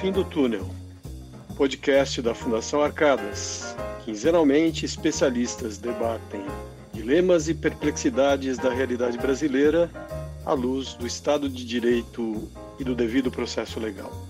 fim do túnel. Podcast da Fundação Arcadas. Quinzenalmente, especialistas debatem dilemas e perplexidades da realidade brasileira à luz do Estado de Direito e do devido processo legal.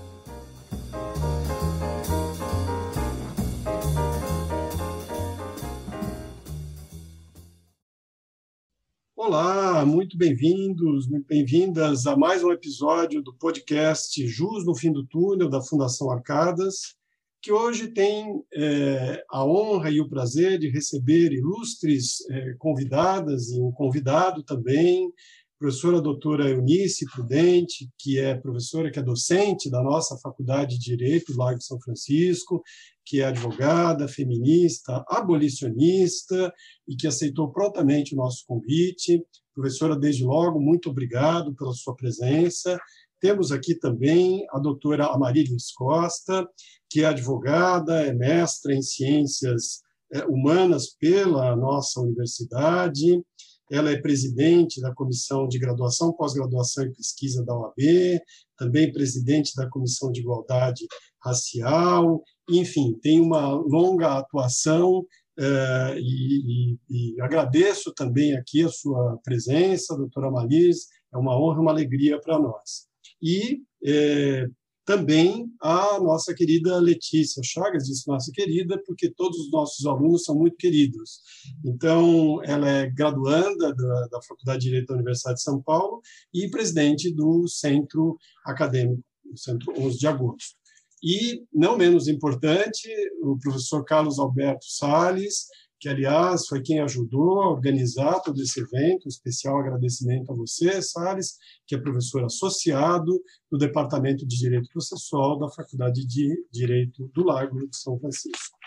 Muito bem-vindos, muito bem-vindas a mais um episódio do podcast Jus no Fim do Túnel, da Fundação Arcadas, que hoje tem é, a honra e o prazer de receber ilustres é, convidadas e um convidado também, professora doutora Eunice Prudente, que é professora, que é docente da nossa Faculdade de Direito Lago de São Francisco, que é advogada, feminista, abolicionista e que aceitou prontamente o nosso convite. Professora, desde logo, muito obrigado pela sua presença. Temos aqui também a doutora Amarilis Costa, que é advogada, é mestra em ciências é, humanas pela nossa universidade, ela é presidente da Comissão de Graduação, Pós-Graduação e Pesquisa da OAB, também presidente da Comissão de Igualdade Racial, enfim, tem uma longa atuação eh, e, e, e, agradeço também aqui a sua presença, doutora Malis, é uma honra, uma alegria para nós. E eh, também a nossa querida Letícia Chagas, disse nossa querida, porque todos os nossos alunos são muito queridos. Então, ela é graduanda da, da Faculdade de Direito da Universidade de São Paulo e presidente do Centro Acadêmico, o Centro 11 de Agosto. E, não menos importante, o professor Carlos Alberto Sales, que, aliás, foi quem ajudou a organizar todo esse evento. Um especial agradecimento a você, Salles, que é professor associado do Departamento de Direito Processual da Faculdade de Direito do Lago de São Francisco.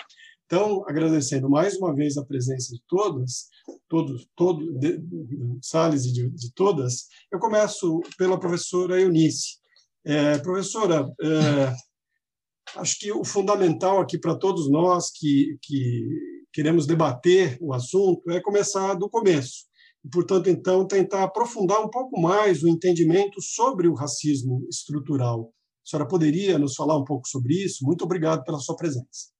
Então, agradecendo mais uma vez a presença de todas, todos, todo, Salles e de, de, todas, eu começo pela professora Eunice. É, professora, é, acho que o fundamental aqui para todos nós que, que queremos debater o assunto é começar do começo. E, portanto, então, tentar aprofundar um pouco mais o entendimento sobre o racismo estrutural. A senhora poderia nos falar um pouco sobre isso? Muito obrigado pela sua presença.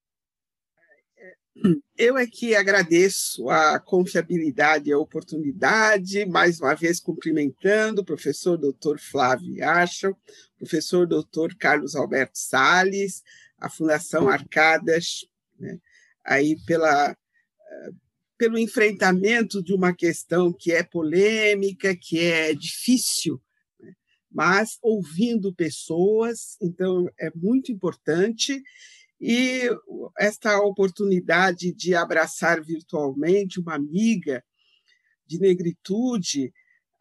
Eu é que agradeço a confiabilidade e a oportunidade, mais uma vez cumprimentando o professor doutor Flávio Achel, professor doutor Carlos Alberto Sales, a Fundação Arcadas, né, aí pela, eh, pelo enfrentamento de uma questão que é polêmica, que é difícil, né? mas ouvindo pessoas, então é muito importante. E esta oportunidade de abraçar virtualmente uma amiga de negritude,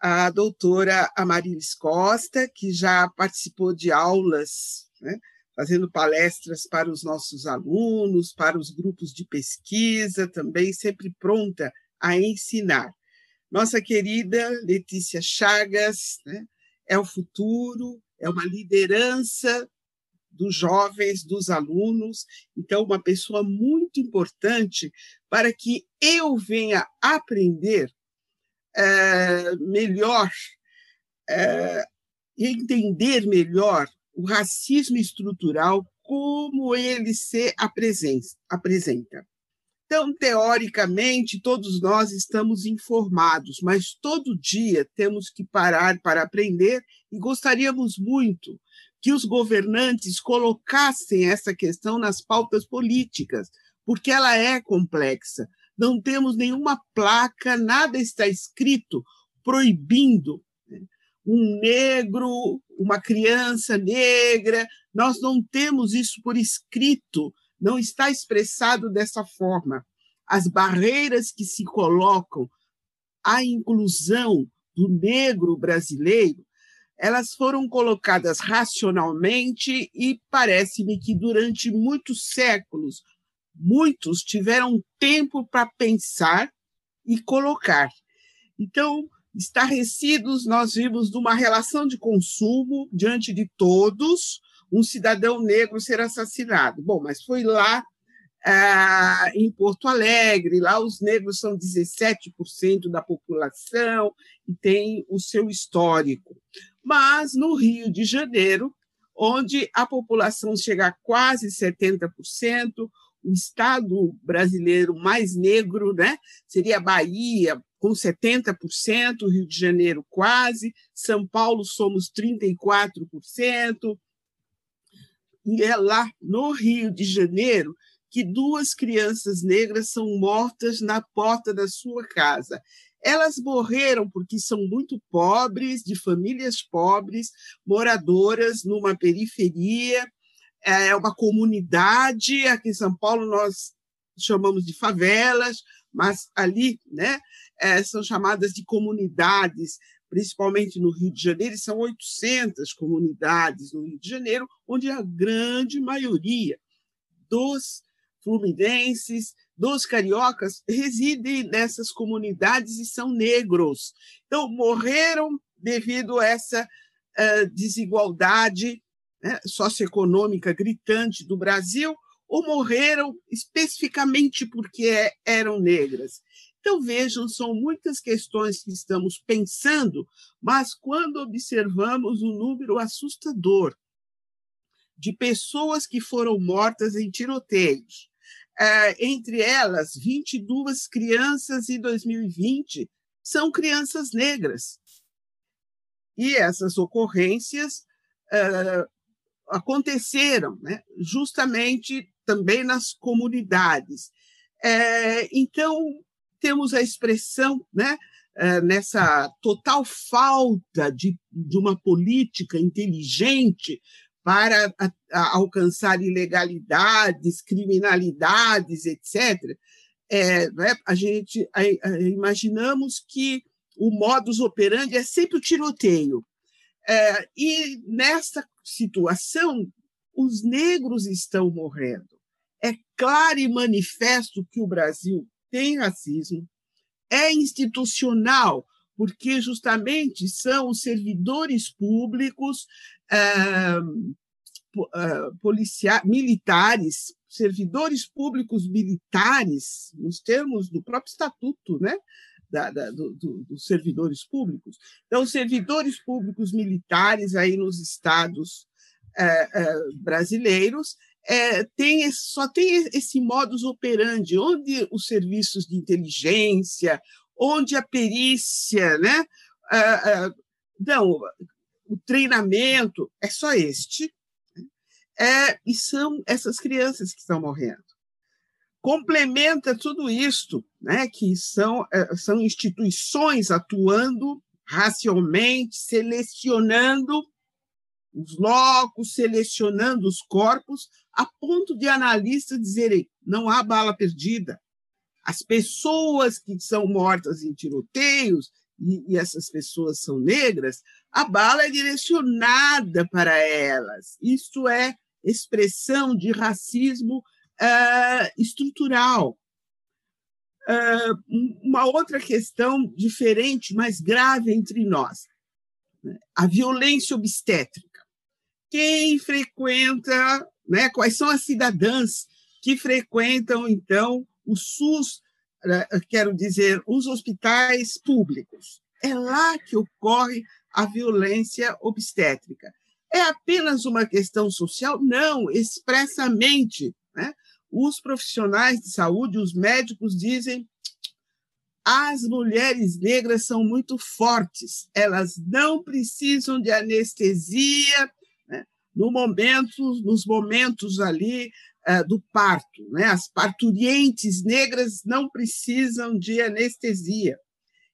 a doutora Amarilis Costa, que já participou de aulas né, fazendo palestras para os nossos alunos, para os grupos de pesquisa, também sempre pronta a ensinar. Nossa querida Letícia Chagas né, é o futuro, é uma liderança dos jovens, dos alunos, então, uma pessoa muito importante para que eu venha aprender é, melhor, é, entender melhor o racismo estrutural, como ele se apresenta. Então, teoricamente, todos nós estamos informados, mas todo dia temos que parar para aprender e gostaríamos muito que os governantes colocassem essa questão nas pautas políticas, porque ela é complexa. Não temos nenhuma placa, nada está escrito proibindo um negro, uma criança negra. Nós não temos isso por escrito, não está expressado dessa forma. As barreiras que se colocam à inclusão do negro brasileiro, elas foram colocadas racionalmente e parece-me que durante muitos séculos, muitos tiveram tempo para pensar e colocar. Então, estarrecidos, nós vimos de uma relação de consumo diante de todos, um cidadão negro ser assassinado. Bom, mas foi lá ah, em Porto Alegre, lá os negros são 17% da população e tem o seu histórico. Mas no Rio de Janeiro onde a população chega a quase 70%, o estado brasileiro mais negro né, seria a Bahia, com 70%, Rio de Janeiro quase, São Paulo somos 34%. E é lá no Rio de Janeiro que duas crianças negras são mortas na porta da sua casa. Elas morreram porque são muito pobres, de famílias pobres, moradoras numa periferia, é uma comunidade. Aqui em São Paulo nós chamamos de favelas, mas ali né, é, são chamadas de comunidades, principalmente no Rio de Janeiro, são 800 comunidades no Rio de Janeiro, onde a grande maioria dos fluminenses, dos cariocas residem nessas comunidades e são negros. Então, morreram devido a essa uh, desigualdade né, socioeconômica gritante do Brasil, ou morreram especificamente porque eram negras. Então, vejam, são muitas questões que estamos pensando, mas quando observamos um número assustador de pessoas que foram mortas em tiroteios, é, entre elas, 22 crianças em 2020 são crianças negras. E essas ocorrências é, aconteceram né, justamente também nas comunidades. É, então, temos a expressão né, nessa total falta de, de uma política inteligente para a, a alcançar ilegalidades, criminalidades, etc., é, né, a gente a, a, imaginamos que o modus operandi é sempre o tiroteio. É, e nesta situação, os negros estão morrendo. É claro e manifesto que o Brasil tem racismo, é institucional, porque justamente são os servidores públicos policiais, militares, servidores públicos militares, nos termos do próprio estatuto, né? Da, da, do, do, dos servidores públicos. Então, servidores públicos militares aí nos estados é, brasileiros tem, só tem esse modus operandi, onde os serviços de inteligência, onde a perícia, né? não, o treinamento é só este, né? é, e são essas crianças que estão morrendo. Complementa tudo isto, né, que são, é, são instituições atuando racialmente, selecionando os locos, selecionando os corpos, a ponto de analistas dizerem: não há bala perdida. As pessoas que são mortas em tiroteios, e, e essas pessoas são negras, a bala é direcionada para elas. Isso é expressão de racismo uh, estrutural. Uh, uma outra questão diferente, mais grave entre nós, né? a violência obstétrica. Quem frequenta, né, quais são as cidadãs que frequentam, então, o SUS, uh, quero dizer, os hospitais públicos? É lá que ocorre a violência obstétrica. É apenas uma questão social? Não, expressamente. Né? Os profissionais de saúde, os médicos dizem as mulheres negras são muito fortes, elas não precisam de anestesia né? no momento, nos momentos ali uh, do parto. Né? As parturientes negras não precisam de anestesia.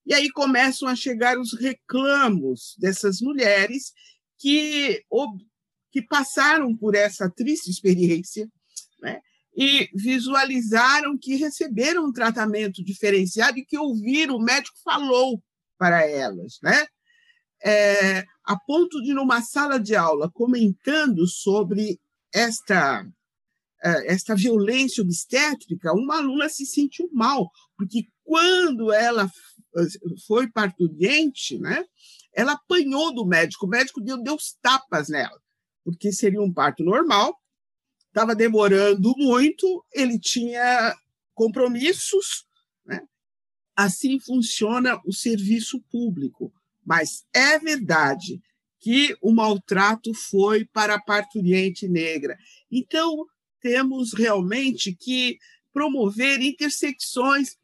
E aí começam a chegar os reclamos dessas mulheres que, que passaram por essa triste experiência né? e visualizaram que receberam um tratamento diferenciado e que ouviram, o médico falou para elas. Né? É, a ponto de, numa sala de aula, comentando sobre esta esta violência obstétrica, uma aluna se sentiu mal, porque quando ela foi parturiente, né? Ela apanhou do médico, o médico deu, deu tapas nela, porque seria um parto normal, estava demorando muito, ele tinha compromissos, né? Assim funciona o serviço público. Mas é verdade que o maltrato foi para a parturiente negra. Então, temos realmente que promover intersecções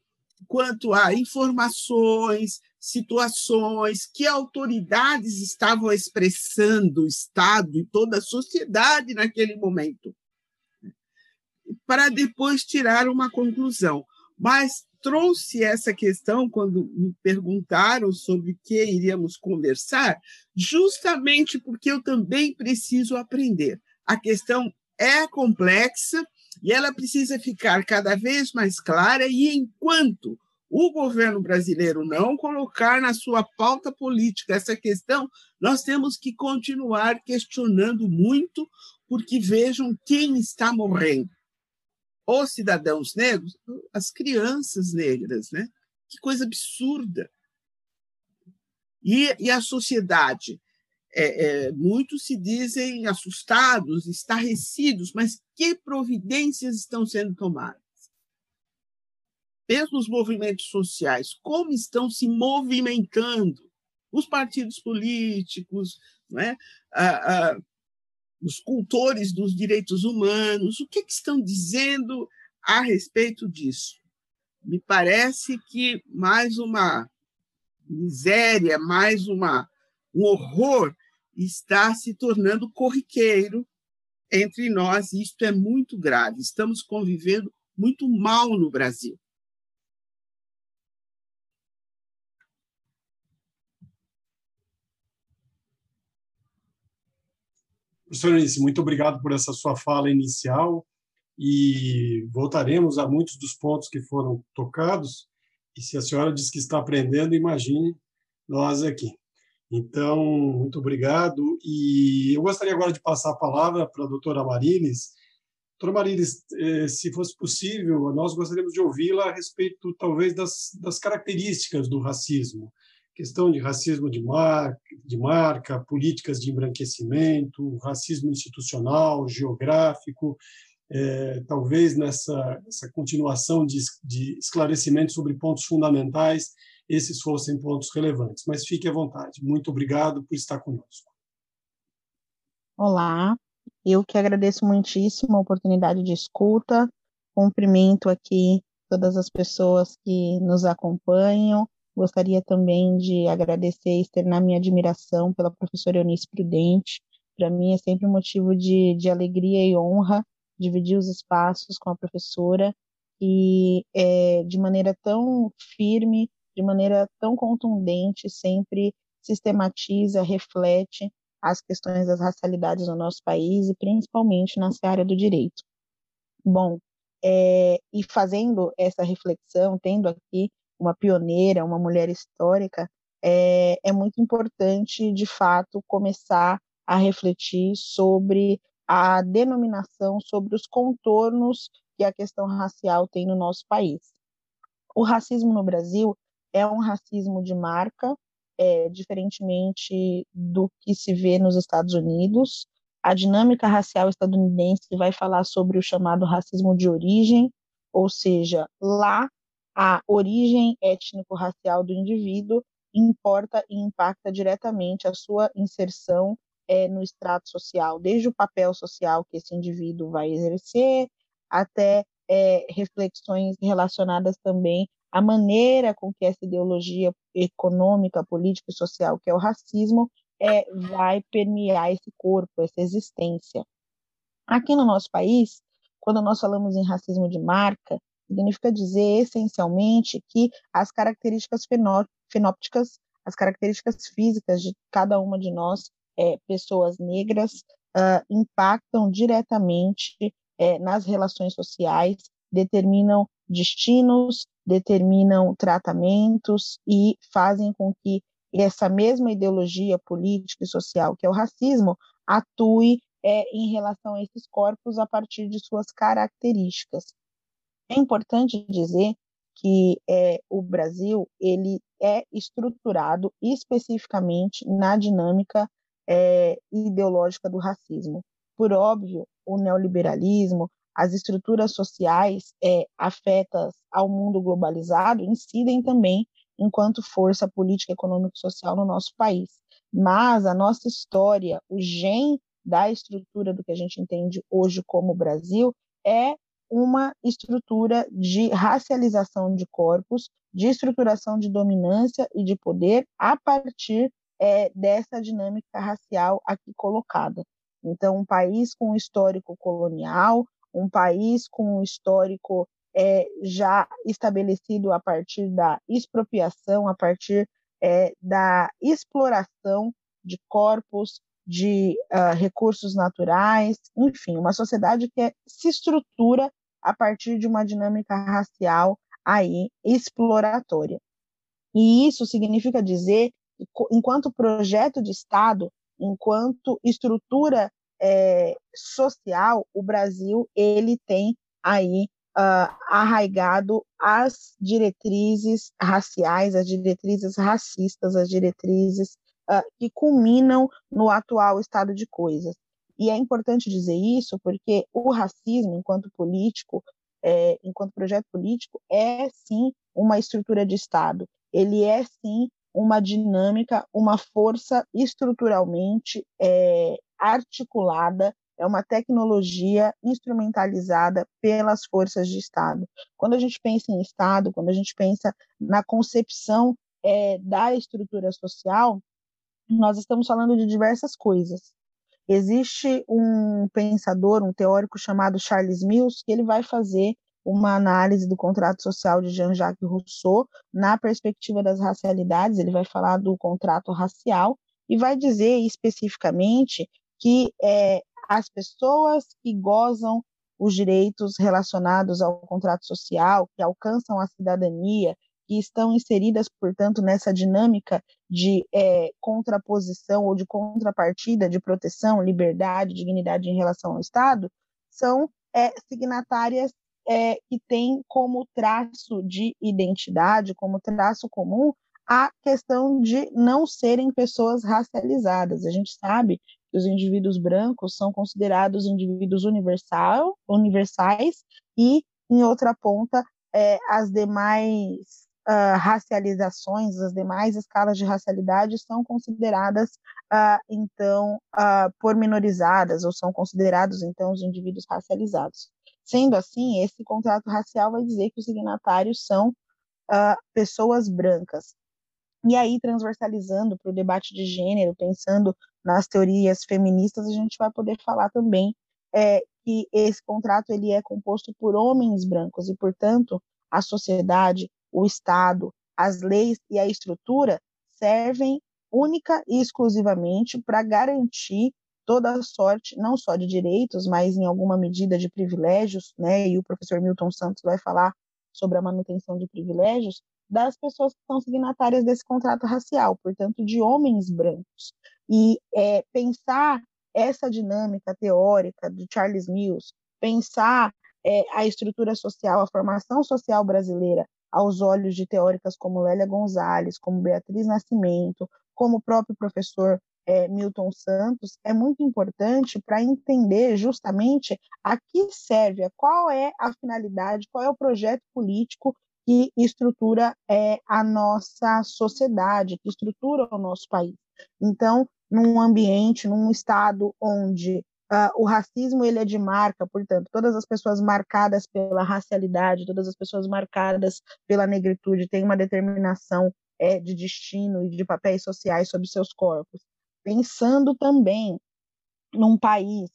quanto a informações, situações que autoridades estavam expressando, o Estado e toda a sociedade naquele momento, para depois tirar uma conclusão. Mas trouxe essa questão quando me perguntaram sobre o que iríamos conversar, justamente porque eu também preciso aprender. A questão é complexa e ela precisa ficar cada vez mais clara, e enquanto o governo brasileiro não colocar na sua pauta política essa questão, nós temos que continuar questionando muito, porque vejam quem está morrendo. Os cidadãos negros, as crianças negras, né? Que coisa absurda. E, e a sociedade? É, é, muitos se dizem assustados, estarrecidos, mas que providências estão sendo tomadas? pelos movimentos sociais, como estão se movimentando os partidos políticos, ah, ah, os cultores dos direitos humanos, o que, que estão dizendo a respeito disso? Me parece que mais uma miséria, mais uma, um horror está se tornando corriqueiro entre nós, e isto é muito grave. Estamos convivendo muito mal no Brasil. Professor Eunice, muito obrigado por essa sua fala inicial e voltaremos a muitos dos pontos que foram tocados. E se a senhora diz que está aprendendo, imagine nós aqui. Então, muito obrigado. E eu gostaria agora de passar a palavra para a doutora Marilis. Doutora Marilis, eh, se fosse possível, nós gostaríamos de ouvi-la a respeito, talvez, das, das características do racismo questão de racismo de marca, de marca, políticas de embranquecimento, racismo institucional, geográfico, é, talvez nessa, nessa continuação de, de esclarecimento sobre pontos fundamentais, esses fossem pontos relevantes. Mas fique à vontade. Muito obrigado por estar conosco. Olá, eu que agradeço muitíssimo a oportunidade de escuta, cumprimento aqui todas as pessoas que nos acompanham, Gostaria também de agradecer e externar minha admiração pela professora Eunice Prudente. Para mim é sempre um motivo de, de alegria e honra dividir os espaços com a professora e é, de maneira tão firme, de maneira tão contundente, sempre sistematiza, reflete as questões das racialidades no nosso país e principalmente na área do direito. Bom, é, e fazendo essa reflexão, tendo aqui uma pioneira, uma mulher histórica, é, é muito importante, de fato, começar a refletir sobre a denominação, sobre os contornos que a questão racial tem no nosso país. O racismo no Brasil é um racismo de marca, é, diferentemente do que se vê nos Estados Unidos. A dinâmica racial estadunidense vai falar sobre o chamado racismo de origem, ou seja, lá a origem étnico-racial do indivíduo importa e impacta diretamente a sua inserção é, no extrato social, desde o papel social que esse indivíduo vai exercer, até é, reflexões relacionadas também à maneira com que essa ideologia econômica, política e social, que é o racismo, é, vai permear esse corpo, essa existência. Aqui no nosso país, quando nós falamos em racismo de marca, significa dizer essencialmente que as características fenópticas, as características físicas de cada uma de nós, é, pessoas negras, uh, impactam diretamente é, nas relações sociais, determinam destinos, determinam tratamentos e fazem com que essa mesma ideologia política e social, que é o racismo, atue é, em relação a esses corpos a partir de suas características. É importante dizer que é, o Brasil ele é estruturado especificamente na dinâmica é, ideológica do racismo. Por óbvio, o neoliberalismo, as estruturas sociais é, afetas ao mundo globalizado incidem também enquanto força política, econômica e social no nosso país. mas a nossa história, o gen da estrutura do que a gente entende hoje como Brasil, é uma estrutura de racialização de corpos, de estruturação de dominância e de poder a partir é, dessa dinâmica racial aqui colocada. Então, um país com um histórico colonial, um país com um histórico é, já estabelecido a partir da expropriação, a partir é, da exploração de corpos, de uh, recursos naturais, enfim, uma sociedade que se estrutura a partir de uma dinâmica racial aí exploratória. E isso significa dizer enquanto projeto de Estado, enquanto estrutura é, social, o Brasil ele tem aí uh, arraigado as diretrizes raciais, as diretrizes racistas, as diretrizes uh, que culminam no atual estado de coisas. E é importante dizer isso porque o racismo, enquanto político, é, enquanto projeto político, é sim uma estrutura de Estado. Ele é sim uma dinâmica, uma força estruturalmente é, articulada, é uma tecnologia instrumentalizada pelas forças de Estado. Quando a gente pensa em Estado, quando a gente pensa na concepção é, da estrutura social, nós estamos falando de diversas coisas. Existe um pensador, um teórico chamado Charles Mills, que ele vai fazer uma análise do contrato social de Jean-Jacques Rousseau na perspectiva das racialidades, ele vai falar do contrato racial e vai dizer especificamente que é, as pessoas que gozam os direitos relacionados ao contrato social, que alcançam a cidadania, que estão inseridas, portanto, nessa dinâmica de é, contraposição ou de contrapartida, de proteção, liberdade, dignidade em relação ao Estado, são é, signatárias é, que têm como traço de identidade, como traço comum, a questão de não serem pessoas racializadas. A gente sabe os indivíduos brancos são considerados indivíduos universal, universais e, em outra ponta, é, as demais uh, racializações, as demais escalas de racialidade são consideradas, uh, então, uh, pormenorizadas, ou são considerados, então, os indivíduos racializados. Sendo assim, esse contrato racial vai dizer que os signatários são uh, pessoas brancas. E aí, transversalizando para o debate de gênero, pensando nas teorias feministas, a gente vai poder falar também é, que esse contrato ele é composto por homens brancos e, portanto, a sociedade, o Estado, as leis e a estrutura servem única e exclusivamente para garantir toda a sorte, não só de direitos, mas em alguma medida de privilégios, né? E o professor Milton Santos vai falar sobre a manutenção de privilégios das pessoas que são signatárias desse contrato racial, portanto, de homens brancos. E é, pensar essa dinâmica teórica de Charles Mills, pensar é, a estrutura social, a formação social brasileira aos olhos de teóricas como Lélia Gonzalez, como Beatriz Nascimento, como o próprio professor é, Milton Santos, é muito importante para entender justamente a que serve, qual é a finalidade, qual é o projeto político que estrutura é, a nossa sociedade, que estrutura o nosso país. Então, num ambiente, num estado onde Uh, o racismo ele é de marca, portanto, todas as pessoas marcadas pela racialidade, todas as pessoas marcadas pela negritude têm uma determinação é, de destino e de papéis sociais sobre seus corpos. Pensando também num país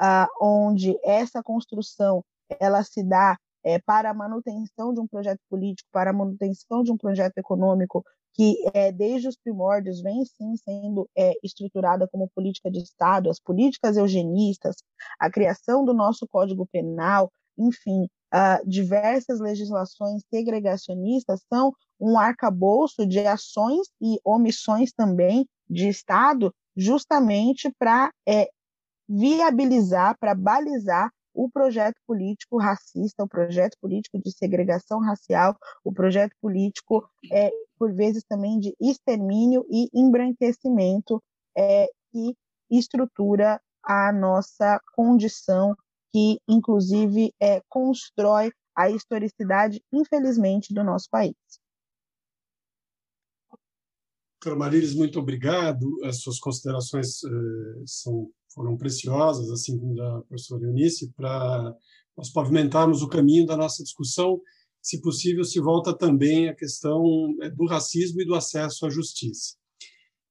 uh, onde essa construção ela se dá é, para a manutenção de um projeto político, para a manutenção de um projeto econômico que é, desde os primórdios vem sim sendo é, estruturada como política de Estado, as políticas eugenistas, a criação do nosso Código Penal, enfim, uh, diversas legislações segregacionistas são um arcabouço de ações e omissões também de Estado, justamente para é, viabilizar, para balizar o projeto político racista, o projeto político de segregação racial, o projeto político, é, por vezes, também de extermínio e embranquecimento é, que estrutura a nossa condição, que, inclusive, é, constrói a historicidade, infelizmente, do nosso país. Doutora Marilis, muito obrigado. As suas considerações eh, são, foram preciosas, assim como da professora Eunice, para nós pavimentarmos o caminho da nossa discussão. Se possível, se volta também à questão eh, do racismo e do acesso à justiça.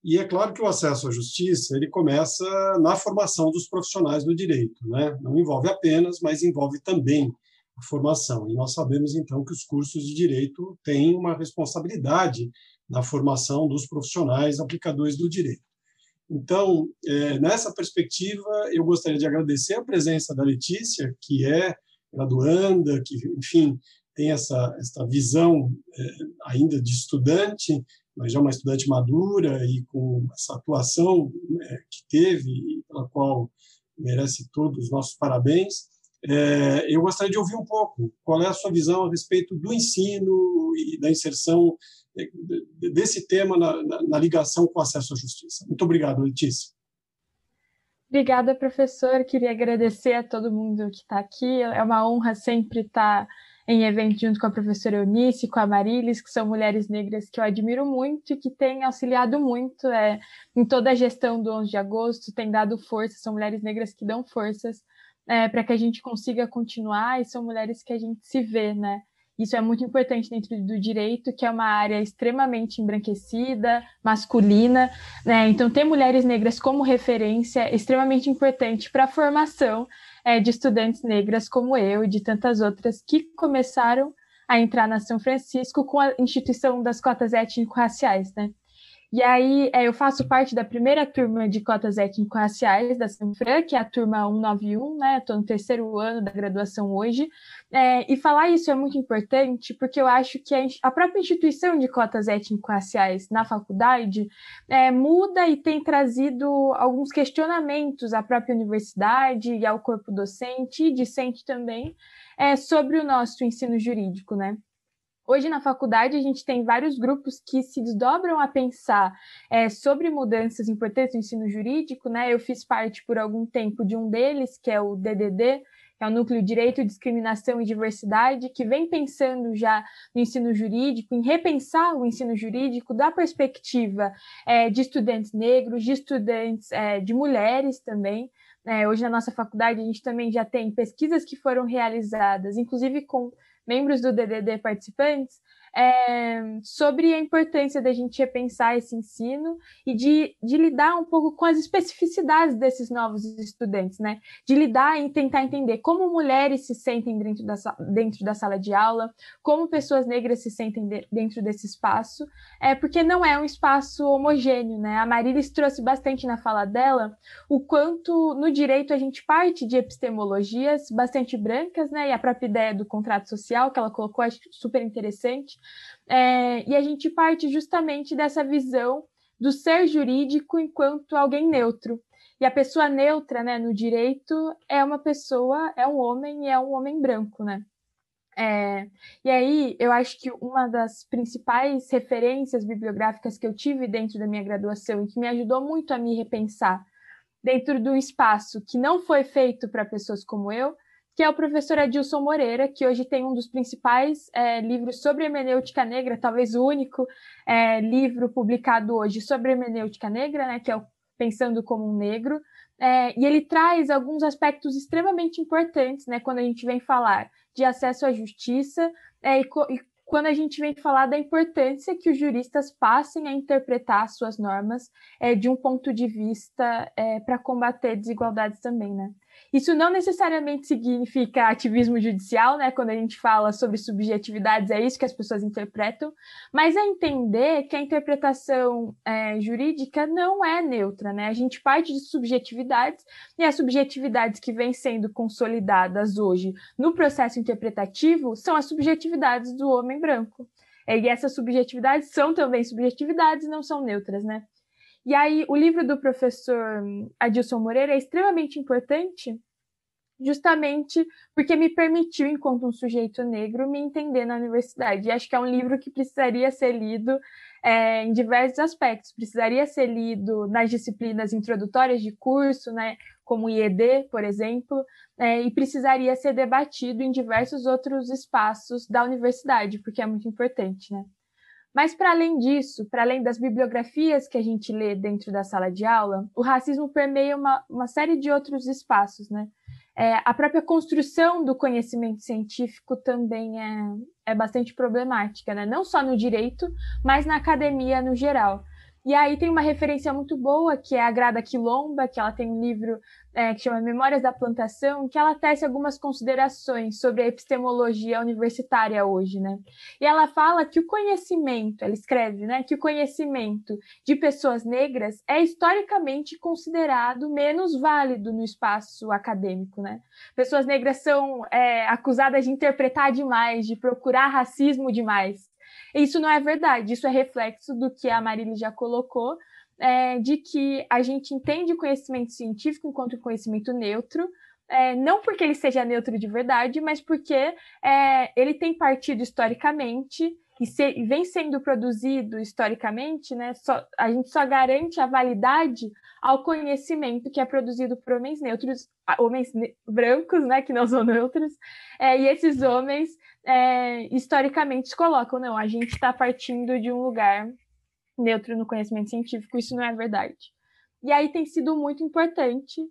E é claro que o acesso à justiça ele começa na formação dos profissionais do direito, né? Não envolve apenas, mas envolve também a formação. E nós sabemos então que os cursos de direito têm uma responsabilidade na formação dos profissionais aplicadores do direito. Então, é, nessa perspectiva, eu gostaria de agradecer a presença da Letícia, que é graduanda, que, enfim, tem essa, essa visão é, ainda de estudante, mas já uma estudante madura e com essa atuação é, que teve, pela qual merece todos os nossos parabéns. É, eu gostaria de ouvir um pouco qual é a sua visão a respeito do ensino e da inserção é, desse tema na, na, na ligação com o acesso à justiça. Muito obrigado, Letícia. Obrigada, professor. Queria agradecer a todo mundo que está aqui. É uma honra sempre estar em evento junto com a professora Eunice, com a Marilis, que são mulheres negras que eu admiro muito e que têm auxiliado muito é, em toda a gestão do 11 de agosto, têm dado força, são mulheres negras que dão forças é, para que a gente consiga continuar e são mulheres que a gente se vê, né? Isso é muito importante dentro do direito, que é uma área extremamente embranquecida, masculina. Né? Então, ter mulheres negras como referência é extremamente importante para a formação é, de estudantes negras como eu e de tantas outras que começaram a entrar na São Francisco com a instituição das cotas étnico-raciais. Né? E aí é, eu faço parte da primeira turma de cotas étnico-raciais da Sanfran, que é a turma 191, né? Estou no terceiro ano da graduação hoje. É, e falar isso é muito importante porque eu acho que a, a própria instituição de cotas étnico-raciais na faculdade é, muda e tem trazido alguns questionamentos à própria universidade e ao corpo docente e discente também é, sobre o nosso ensino jurídico, né? Hoje na faculdade a gente tem vários grupos que se desdobram a pensar é, sobre mudanças importantes no ensino jurídico, né? Eu fiz parte por algum tempo de um deles, que é o DDD, que é o Núcleo Direito, Discriminação e Diversidade, que vem pensando já no ensino jurídico, em repensar o ensino jurídico da perspectiva é, de estudantes negros, de estudantes, é, de mulheres também. É, hoje na nossa faculdade a gente também já tem pesquisas que foram realizadas, inclusive com membros do DDD participantes, é, sobre a importância da gente repensar esse ensino e de, de lidar um pouco com as especificidades desses novos estudantes, né? De lidar e tentar entender como mulheres se sentem dentro da, dentro da sala de aula, como pessoas negras se sentem de, dentro desse espaço, é porque não é um espaço homogêneo, né? A Marilis trouxe bastante na fala dela o quanto no direito a gente parte de epistemologias bastante brancas, né? E a própria ideia do contrato social que ela colocou, acho super interessante, é, e a gente parte justamente dessa visão do ser jurídico enquanto alguém neutro. E a pessoa neutra, né, no direito, é uma pessoa, é um homem e é um homem branco, né? É, e aí, eu acho que uma das principais referências bibliográficas que eu tive dentro da minha graduação e que me ajudou muito a me repensar dentro do espaço que não foi feito para pessoas como eu, que é o professor Adilson Moreira, que hoje tem um dos principais é, livros sobre hermenêutica negra, talvez o único é, livro publicado hoje sobre hermenêutica negra, né, que é o Pensando como um Negro, é, e ele traz alguns aspectos extremamente importantes, né, quando a gente vem falar de acesso à justiça é, e, e quando a gente vem falar da importância que os juristas passem a interpretar suas normas é, de um ponto de vista é, para combater desigualdades também, né? Isso não necessariamente significa ativismo judicial, né? Quando a gente fala sobre subjetividades, é isso que as pessoas interpretam, mas é entender que a interpretação é, jurídica não é neutra, né? A gente parte de subjetividades e as subjetividades que vêm sendo consolidadas hoje no processo interpretativo são as subjetividades do homem branco. E essas subjetividades são também subjetividades, não são neutras, né? E aí, o livro do professor Adilson Moreira é extremamente importante, justamente porque me permitiu, enquanto um sujeito negro, me entender na universidade. E acho que é um livro que precisaria ser lido é, em diversos aspectos. Precisaria ser lido nas disciplinas introdutórias de curso, né, como IED, por exemplo, é, e precisaria ser debatido em diversos outros espaços da universidade, porque é muito importante, né? Mas, para além disso, para além das bibliografias que a gente lê dentro da sala de aula, o racismo permeia uma, uma série de outros espaços, né? É, a própria construção do conhecimento científico também é, é bastante problemática, né? não só no direito, mas na academia no geral. E aí tem uma referência muito boa, que é a Grada Quilomba, que ela tem um livro é, que chama Memórias da Plantação, que ela tece algumas considerações sobre a epistemologia universitária hoje, né? E ela fala que o conhecimento, ela escreve, né, que o conhecimento de pessoas negras é historicamente considerado menos válido no espaço acadêmico, né? Pessoas negras são é, acusadas de interpretar demais, de procurar racismo demais. Isso não é verdade, isso é reflexo do que a Marília já colocou, é, de que a gente entende o conhecimento científico enquanto conhecimento neutro, é, não porque ele seja neutro de verdade, mas porque é, ele tem partido historicamente e se, vem sendo produzido historicamente, né, só, a gente só garante a validade ao conhecimento que é produzido por homens neutros, homens ne brancos, né, que não são neutros, é, e esses homens é, historicamente colocam, não, a gente está partindo de um lugar neutro no conhecimento científico, isso não é verdade. E aí tem sido muito importante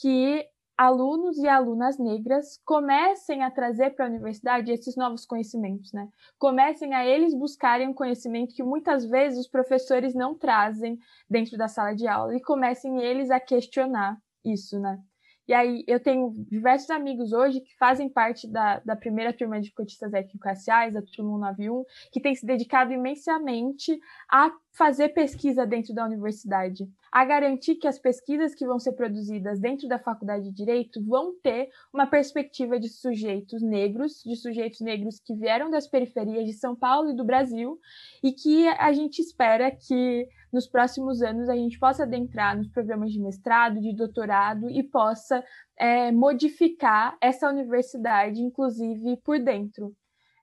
que alunos e alunas negras comecem a trazer para a universidade esses novos conhecimentos, né? Comecem a eles buscarem um conhecimento que muitas vezes os professores não trazem dentro da sala de aula e comecem eles a questionar isso, né? E aí eu tenho diversos amigos hoje que fazem parte da, da primeira turma de cotistas étnico-raciais, a turma 191, que tem se dedicado imensamente a fazer pesquisa dentro da universidade, a garantir que as pesquisas que vão ser produzidas dentro da faculdade de direito vão ter uma perspectiva de sujeitos negros, de sujeitos negros que vieram das periferias de São Paulo e do Brasil, e que a gente espera que nos próximos anos a gente possa adentrar nos programas de mestrado, de doutorado e possa é, modificar essa universidade, inclusive por dentro.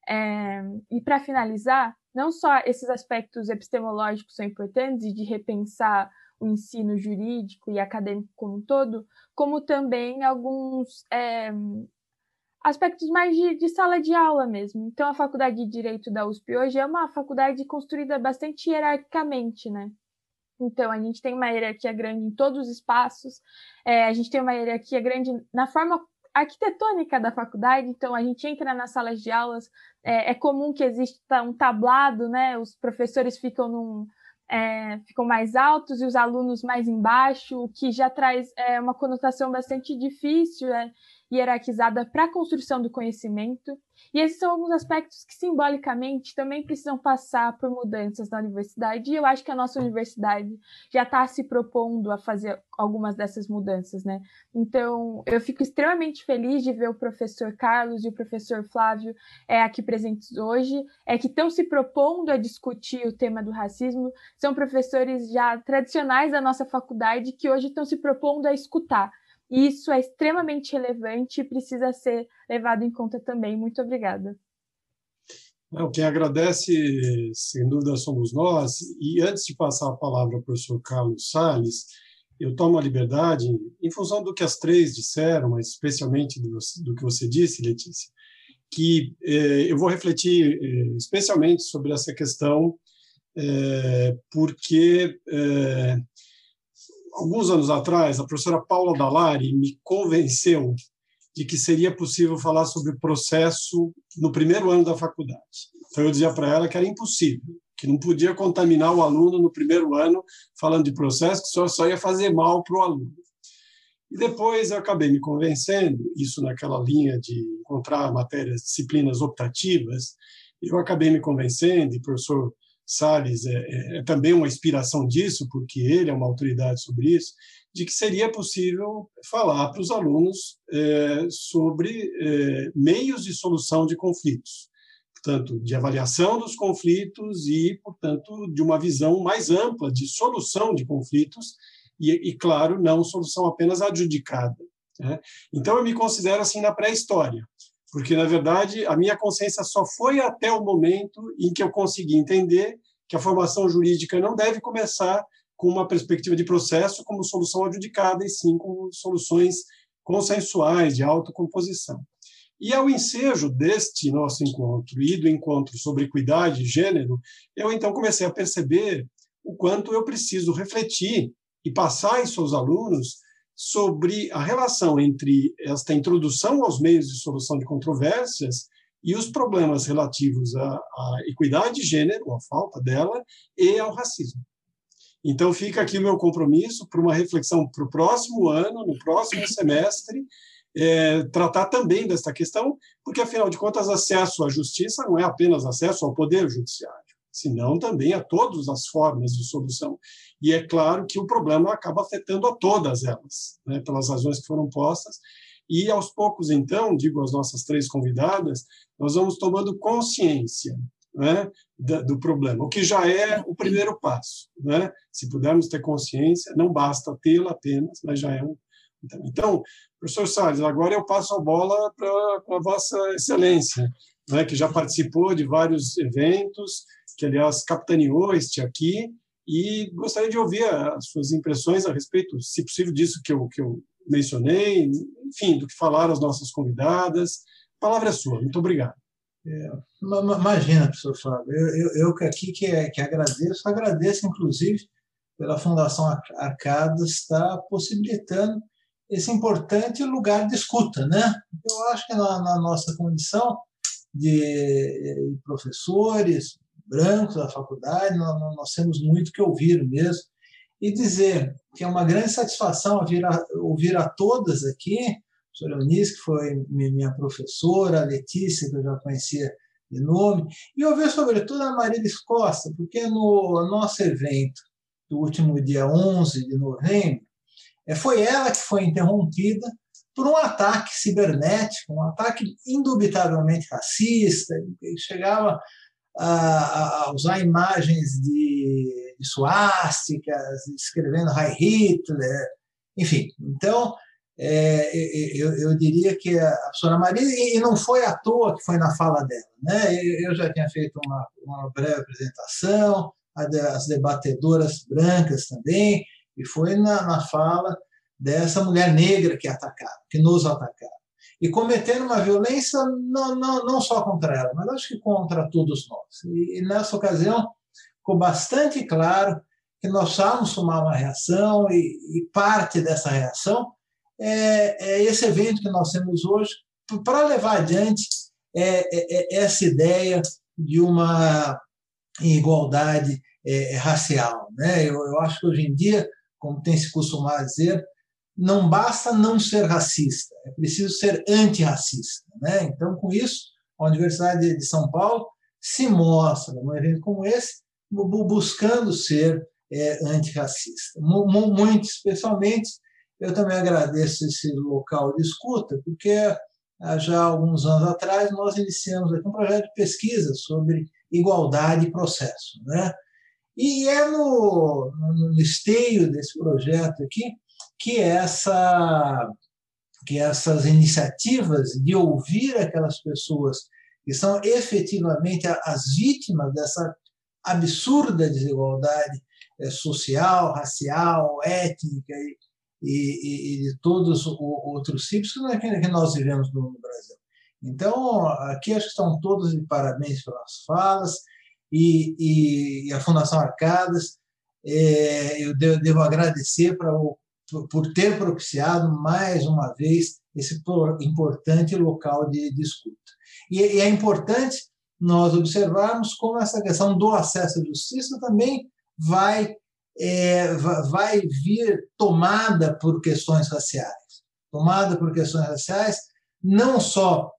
É, e para finalizar, não só esses aspectos epistemológicos são importantes e de repensar o ensino jurídico e acadêmico como um todo, como também alguns é, aspectos mais de, de, sala de aula mesmo. Então, a Faculdade de Direito da USP hoje é uma faculdade construída bastante hierarquicamente, né? Então, a gente tem uma hierarquia grande em todos os espaços, é, a gente tem uma hierarquia grande na forma arquitetônica da faculdade, então a gente entra nas salas de aulas, é, é comum que exista um tablado, né? Os professores ficam num, é, ficam mais altos e os alunos mais embaixo, o que já traz é, uma conotação bastante difícil, é, hierarquizada para a construção do conhecimento. E esses são alguns aspectos que, simbolicamente, também precisam passar por mudanças na universidade. E eu acho que a nossa universidade já está se propondo a fazer algumas dessas mudanças, né? Então, eu fico extremamente feliz de ver o professor Carlos e o professor Flávio é, aqui presentes hoje, é que estão se propondo a discutir o tema do racismo. São professores já tradicionais da nossa faculdade que hoje estão se propondo a escutar isso é extremamente relevante e precisa ser levado em conta também. Muito obrigada. Não, quem agradece, sem dúvida, somos nós. E antes de passar a palavra ao professor Carlos Salles, eu tomo a liberdade, em função do que as três disseram, mas especialmente do, do que você disse, Letícia, que eh, eu vou refletir eh, especialmente sobre essa questão, eh, porque alguns anos atrás, a professora Paula Dallari me convenceu de que seria possível falar sobre processo no primeiro ano da faculdade. Então, eu dizia para ela que era impossível, que não podia contaminar o aluno no primeiro ano falando de processo, que só, só ia fazer mal para o aluno. E depois eu acabei me convencendo, isso naquela linha de encontrar matérias, disciplinas optativas, eu acabei me convencendo, e o professor Salles é, é, é, também uma inspiração disso, porque ele é uma autoridade sobre isso, de que seria possível falar para os alunos é, sobre é, meios de solução de conflitos, portanto, de avaliação dos conflitos e, portanto, de uma visão mais ampla de solução de conflitos e, e claro, não solução apenas adjudicada. Né? Então, eu me considero assim na pré-história porque na verdade a minha consciência só foi até o momento em que eu consegui entender que a formação jurídica não deve começar com uma perspectiva de processo como solução adjudicada, e sim com soluções consensuais de autocomposição. E ao ensejo deste nosso encontro e do encontro sobre equidade e gênero, eu então comecei a perceber o quanto eu preciso refletir e passar aos seus alunos sobre a relação entre esta introdução aos meios de solução de controvérsias e os problemas relativos à, à equidade de gênero, à falta dela, e ao racismo. Então, fica aqui o meu compromisso para uma reflexão para o próximo ano, no próximo semestre, é, tratar também desta questão, porque, afinal de contas, acesso à justiça não é apenas acesso ao poder judiciário, senão também a todas as formas de solução. E é claro que o problema acaba afetando a todas elas, né, pelas razões que foram postas, e aos poucos, então, digo às nossas três convidadas, nós vamos tomando consciência né, do problema, o que já é o primeiro passo. Né? Se pudermos ter consciência, não basta tê-la apenas, mas já é um. Então, professor Salles, agora eu passo a bola para a Vossa Excelência, né, que já participou de vários eventos, que, aliás, capitaneou este aqui, e gostaria de ouvir as suas impressões a respeito, se possível, disso que eu, que eu mencionei, enfim, do que falaram as nossas convidadas. A palavra é sua. Muito obrigado. É, imagina, professor Fábio, eu, eu, eu aqui que, que agradeço, agradeço inclusive pela Fundação Arcadas estar possibilitando esse importante lugar de escuta, né? Eu acho que na, na nossa condição de professores brancos da faculdade, nós, nós, temos muito que ouvir mesmo. E dizer que é uma grande satisfação ouvir a, ouvir a todas aqui professora Eunice, que foi minha professora, a Letícia, que eu já conhecia de nome, e ouvir sobretudo a Marilis Costa, porque no nosso evento do último dia 11 de novembro, é, foi ela que foi interrompida por um ataque cibernético, um ataque indubitavelmente racista, que chegava a, a usar imagens de, de suásticas, escrevendo Heil Hitler, enfim. Então, é, eu, eu, diria que a professora Maria, e não foi à toa que foi na fala dela, né? eu já tinha feito uma, uma breve apresentação, as debatedoras brancas também, e foi na, na fala dessa mulher negra que atacaram, que nos atacaram. E cometendo uma violência não, não, não só contra ela, mas acho que contra todos nós. E, e nessa ocasião ficou bastante claro que nós precisávamos tomar uma reação, e, e parte dessa reação é, é esse evento que nós temos hoje para levar adiante é, é, é, essa ideia de uma igualdade é, racial. Né? Eu, eu, acho que hoje em dia, como tem se costumado dizer, não basta não ser racista, é preciso ser antirracista. Né? Então, com isso, a Universidade de São Paulo se mostra, num evento como esse, buscando ser é, antirracista. Muito especialmente eu também agradeço esse local de escuta, porque já há alguns anos atrás nós iniciamos aqui um projeto de pesquisa sobre igualdade e processo. Né? E é no, no esteio desse projeto aqui que, essa, que essas iniciativas de ouvir aquelas pessoas que são efetivamente as vítimas dessa absurda desigualdade eh, social, racial, étnica e, e, e, de todos os outros tipos que nós vivemos no Brasil. Então, aqui acho que estão todos de parabéns pelas falas e, e a Fundação Arcadas, é, eu devo agradecer para o, por ter propiciado mais uma vez esse importante local de, de escuta. E, e é importante nós observarmos como essa questão do acesso à justiça também vai é, vai vir tomada por questões raciais. Tomada por questões raciais, não só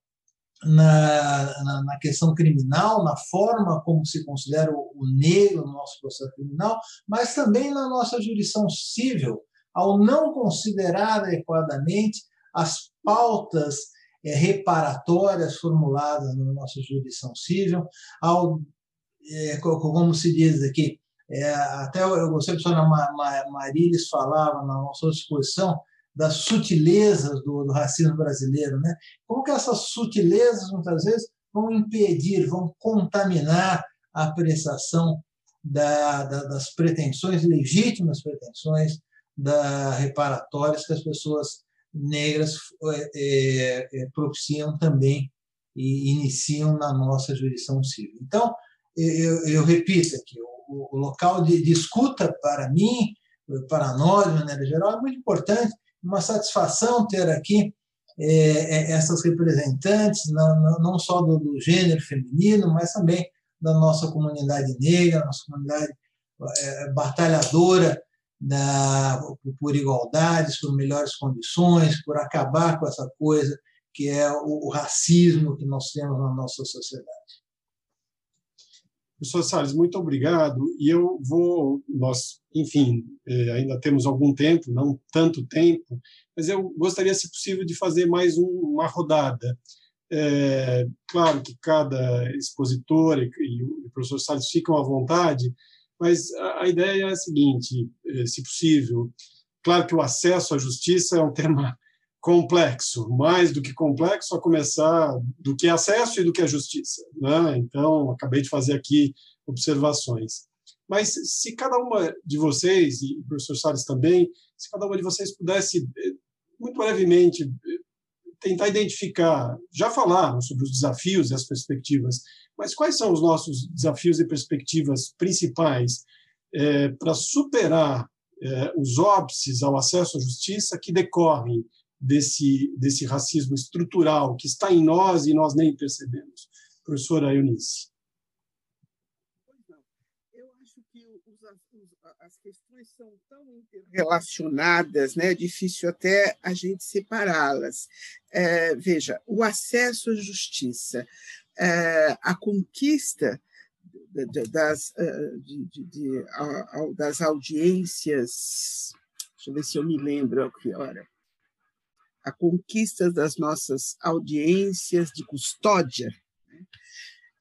na, na, na, questão criminal, na forma como se considera o, o negro no nosso processo criminal, mas também na nossa jurisdição civil, ao não considerar adequadamente as pautas é, reparatórias formuladas na nossa jurisdição civil, ao, é, como se diz aqui, é, até eu gostei que a professora falava na nossa exposição das sutilezas do, do, racismo brasileiro, né? Como que essas sutilezas muitas vezes vão impedir, vão contaminar a apreciação da, da, das pretensões legítimas pretensões da reparatórias que as pessoas negras é, é, propiciam também e iniciam na nossa jurisdição civil. Então, eu, eu repito aqui, o, o local de, de, escuta para mim, para nós, de maneira geral, é muito importante, uma satisfação ter aqui é, essas representantes, não, não só do, do, gênero feminino, mas também da nossa comunidade negra, nossa comunidade batalhadora por igualdades, por melhores condições, por acabar com essa coisa que é o, o racismo que nós temos na nossa sociedade. Professor Salles, muito obrigado. E eu vou, nós, enfim, é, ainda temos algum tempo, não tanto tempo, mas eu gostaria, se possível, de fazer mais um, uma rodada. É, claro que cada expositor e, e o professor Salles ficam à vontade, mas a, ideia é a seguinte, é, se possível, claro que o acesso à justiça é um tema complexo, mais do que complexo, a começar do que acesso e do que a justiça. Né? Então, acabei de fazer aqui observações. Mas se cada uma de vocês, e o professor Salles também, se cada uma de vocês pudesse, muito brevemente, tentar identificar, já falaram sobre os desafios e as perspectivas, mas quais são os nossos desafios e perspectivas principais é, para superar é, os óbices ao acesso à justiça que decorrem desse, desse racismo estrutural que está em nós e nós nem percebemos. Professora Eunice. Eu acho que as questões são tão interrelacionadas, né? é difícil até a gente separá-las. É, veja, o acesso à justiça, a conquista das, é, de, de, de, das audiências, deixa eu ver se eu me lembro que hora, a conquista das nossas audiências de custódia né,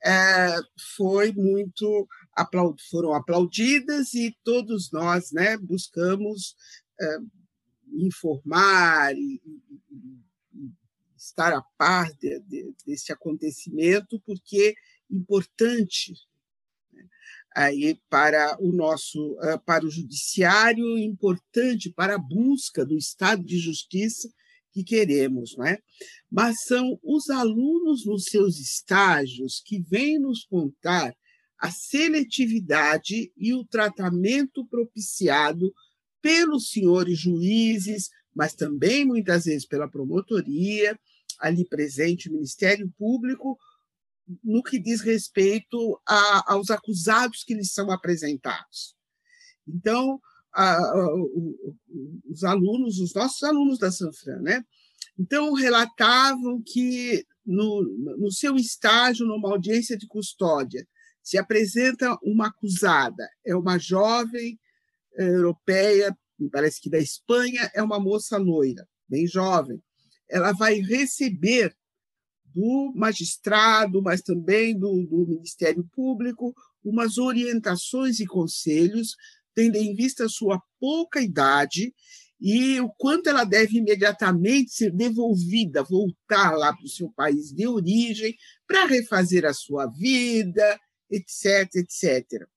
é, foi muito aplaud, foram aplaudidas e todos nós né, buscamos é, informar e, e, estar a par de, de, desse acontecimento porque é importante né, aí para o nosso é, para o judiciário importante para a busca do estado de justiça que queremos, não é? Mas são os alunos nos seus estágios que vêm nos contar a seletividade e o tratamento propiciado pelos senhores juízes, mas também muitas vezes pela promotoria, ali presente o Ministério Público, no que diz respeito a, aos acusados que lhes são apresentados. Então, a, a, os alunos, os nossos alunos da Sanfran, né? Então, relatavam que no, no seu estágio, numa audiência de custódia, se apresenta uma acusada, é uma jovem eh, europeia, me parece que da Espanha, é uma moça loira, bem jovem. Ela vai receber do magistrado, mas também do, do Ministério Público, umas orientações e conselhos tendo em vista a sua pouca idade e o quanto ela deve imediatamente ser devolvida, voltar lá para o seu país de origem, para refazer a sua vida, etc, etc.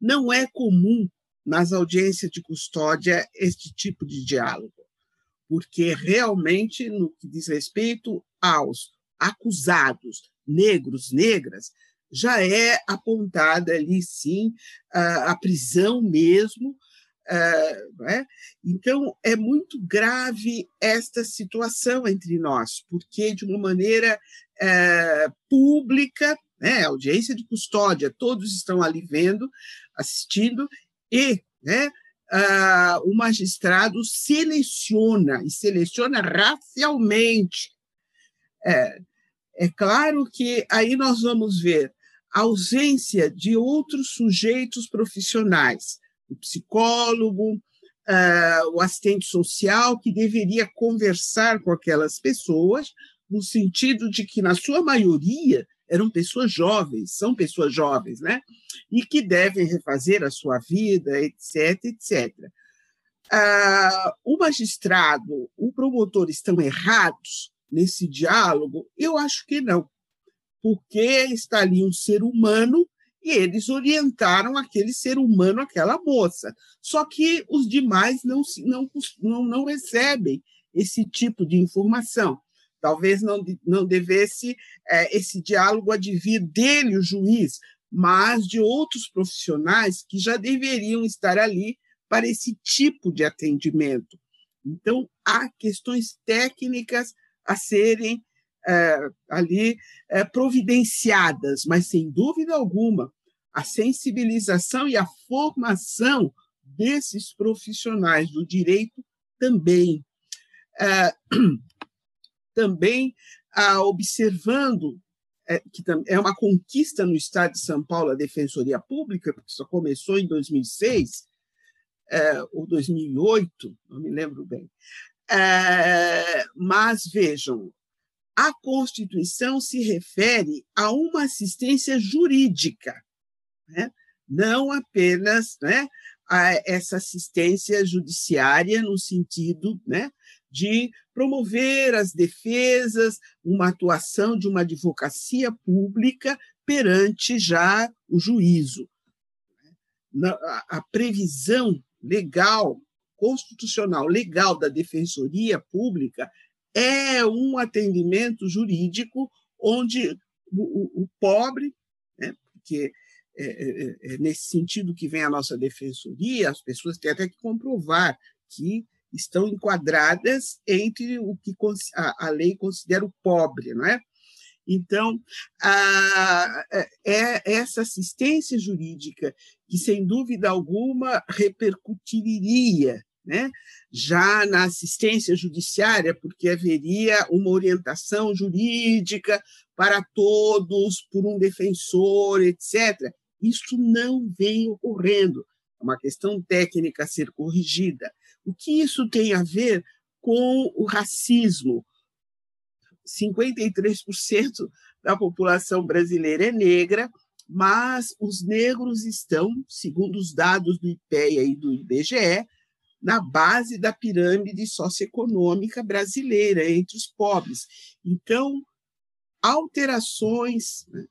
Não é comum nas audiências de custódia este tipo de diálogo, porque realmente, no que diz respeito aos acusados negros, negras, já é apontada ali, sim, a, a prisão mesmo. é? Então, é muito grave esta situação entre nós, porque, de uma maneira é, pública, né, audiência de custódia, todos estão ali vendo, assistindo, e né, uh, o magistrado seleciona, e seleciona racialmente. É, é claro que aí nós vamos ver a ausência de outros sujeitos profissionais, o psicólogo, uh, o assistente social, que deveria conversar com aquelas pessoas, no sentido de que, na sua maioria, eram pessoas jovens, são pessoas jovens, né? E que devem refazer a sua vida, etc, etc. Uh, o magistrado, o promotor estão errados nesse diálogo? Eu acho que não porque está ali um ser humano e eles orientaram aquele ser humano, aquela moça. Só que os demais não, não, não, não recebem esse tipo de informação. Talvez não, não devesse é, esse diálogo advir dele, o juiz, mas de outros profissionais que já deveriam estar ali para esse tipo de atendimento. Então, há questões técnicas a serem é, ali é, providenciadas, mas, sem dúvida alguma, a sensibilização e a formação desses profissionais do direito também. É, também ah, observando é, que é uma conquista no Estado de São Paulo a Defensoria Pública, porque só começou em 2006 é, ou 2008, não me lembro bem. É, mas vejam, a Constituição se refere a uma assistência jurídica, né? não apenas né, a essa assistência judiciária no sentido né, de promover as defesas, uma atuação de uma advocacia pública perante já o juízo. A previsão legal, constitucional, legal da defensoria pública é um atendimento jurídico onde o, pobre, né, porque é, é, é, é, nesse sentido que vem a nossa defensoria, as pessoas têm até que comprovar que estão enquadradas entre o que a, lei considera o pobre, não é? Então, a, é essa assistência jurídica que, sem dúvida alguma, repercutiria né? já na assistência judiciária, porque haveria uma orientação jurídica para todos, por um defensor, etc. Isso não vem ocorrendo. É uma questão técnica a ser corrigida. O que isso tem a ver com o racismo? 53% da população brasileira é negra, mas os negros estão, segundo os dados do IPEA e do IBGE, na base da pirâmide socioeconômica brasileira, entre os pobres. Então, alterações né,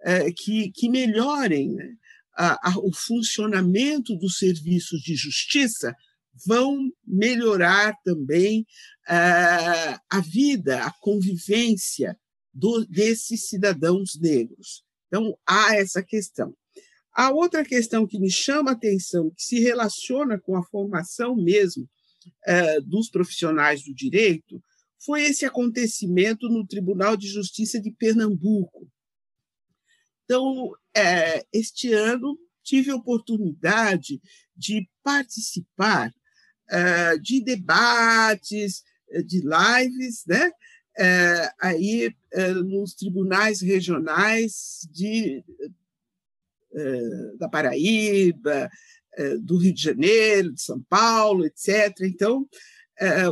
é, que, que melhorem né, a, a, o funcionamento dos serviços de justiça vão melhorar também uh, a vida, a convivência do, desses cidadãos negros. Então, há essa questão. A outra questão que me chama a atenção, que se relaciona com a formação mesmo uh, dos profissionais do direito, foi esse acontecimento no Tribunal de Justiça de Pernambuco. Então, é, este ano, tive a oportunidade de participar de debates, eh, de lives, né? Uh, aí nos tribunais regionais de, da Paraíba, do Rio de Janeiro, de São Paulo, etc. Então,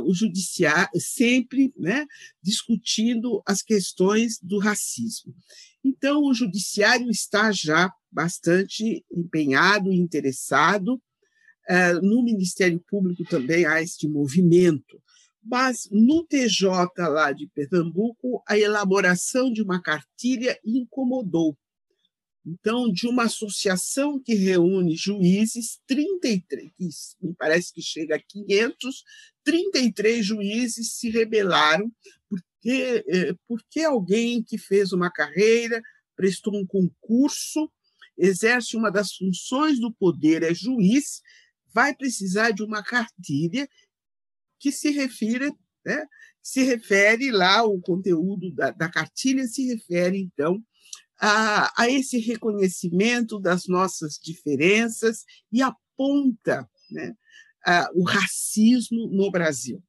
o judiciário sempre né, discutindo as questões do racismo. Então, o judiciário está já bastante empenhado e interessado no Ministério Público também há este movimento. Mas no TJ lá de Pernambuco, a elaboração de uma cartilha incomodou. Então, de uma associação que reúne juízes, 33, me parece que chega a 500, 33 juízes se rebelaram porque, é, porque alguém que fez uma carreira, prestou um concurso, exerce uma das funções do poder, é juiz, vai precisar de uma cartilha que se refira, né, se refere lá, o conteúdo da, da cartilha se refere, então, a, a, esse reconhecimento das nossas diferenças e aponta né, a, o racismo no Brasil.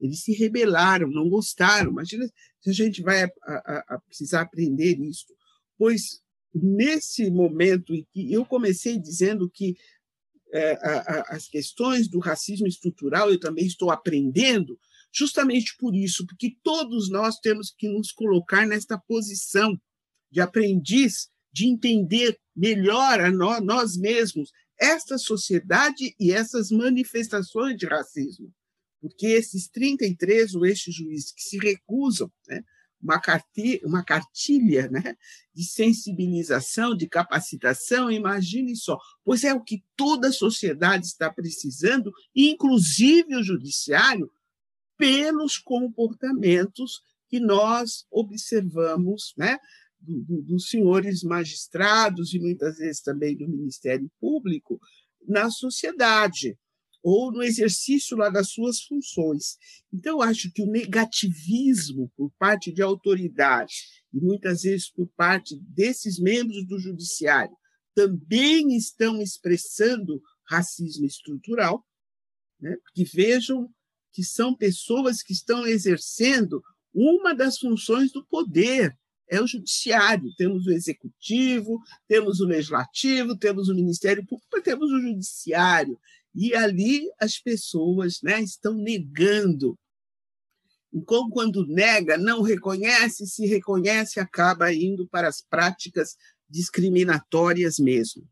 Eles se rebelaram, não gostaram. Imagina se a gente vai a, precisar aprender isso. Pois, nesse momento eu comecei dizendo que é, as questões do racismo estrutural, eu também estou aprendendo, justamente por isso, porque todos nós temos que nos colocar nesta posição de aprendiz, de entender melhor a nós, nós mesmos esta sociedade e essas manifestações de racismo. Porque esses 33, o eixo juiz, que se recusam né, uma cartilha, uma cartilha né, de sensibilização, de capacitação, imagine só, pois é o que toda a sociedade está precisando, inclusive o judiciário, pelos comportamentos que nós observamos, né, do, do, dos senhores magistrados e muitas vezes também do Ministério Público na sociedade ou no exercício lá das suas funções. Então, acho que o negativismo por parte de autoridade e muitas vezes por parte desses membros do judiciário também estão expressando racismo estrutural, né? que vejam que são pessoas que estão exercendo uma das funções do poder, é o judiciário. Temos o executivo, temos o legislativo, temos o Ministério Público, mas temos o judiciário. E ali as pessoas né, estão negando. Então, quando nega, não reconhece, se reconhece, acaba indo para as práticas discriminatórias mesmo.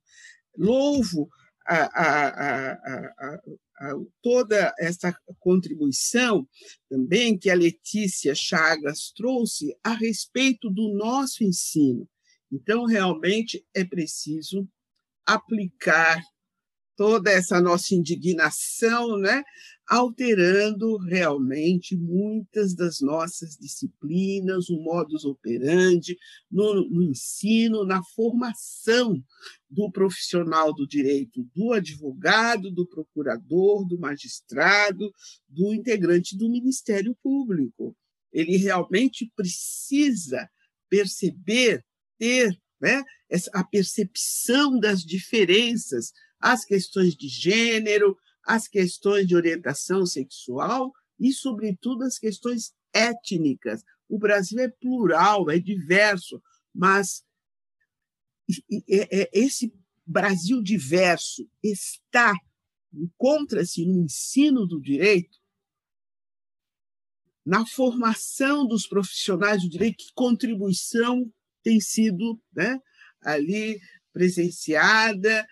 Louvo a, a, a, toda essa contribuição também que a Letícia Chagas trouxe a respeito do nosso ensino. Então, realmente é preciso aplicar toda essa nossa indignação, né, alterando realmente muitas das nossas disciplinas, o modus operandi, no, no, ensino, na formação do profissional do direito, do advogado, do procurador, do magistrado, do integrante do Ministério Público. Ele realmente precisa perceber, ter né, a percepção das diferenças, as questões de gênero, as questões de orientação sexual e, sobretudo, as questões étnicas. O Brasil é plural, é diverso, mas esse Brasil diverso está, encontra-se no ensino do direito, na formação dos profissionais do direito, que contribuição tem sido né, ali presenciada,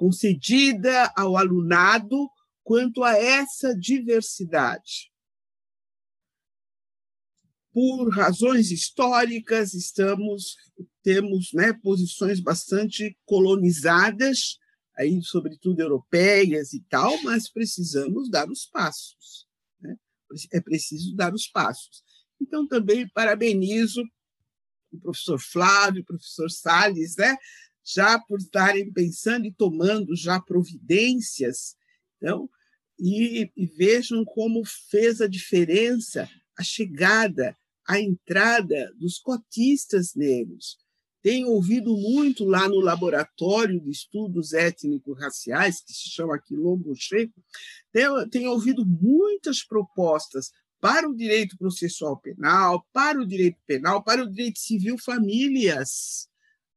concedida ao alunado quanto a essa diversidade. Por razões históricas, estamos temos né, posições bastante colonizadas, aí sobretudo europeias e tal, mas precisamos dar os passos. Né? É preciso dar os passos. Então, também parabenizo o professor Flávio, o professor Salles, né, já por estarem pensando e tomando já providências, então, e, e vejam como fez a diferença a chegada, a entrada dos cotistas negros. Tenho ouvido muito lá no laboratório de estudos étnico-raciais, que se chama Quilombo Checo, tenho, tenho ouvido muitas propostas para o direito processual penal, para o direito penal, para o direito civil famílias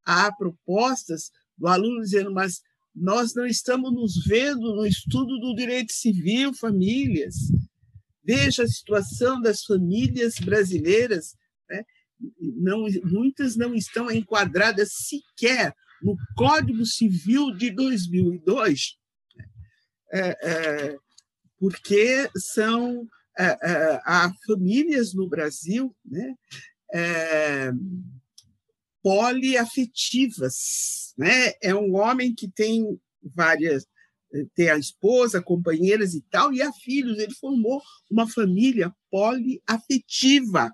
há propostas do aluno dizendo, mas nós não estamos nos vendo no estudo do direito civil, famílias. Veja a situação das famílias brasileiras, né? não, muitas não estão enquadradas sequer no Código Civil de 2002, é, é, porque são é, é, há famílias no Brasil né? Poliafetivas. Né? É um homem que tem várias, tem a esposa, companheiras e tal, e há filhos. Ele formou uma família poliafetiva.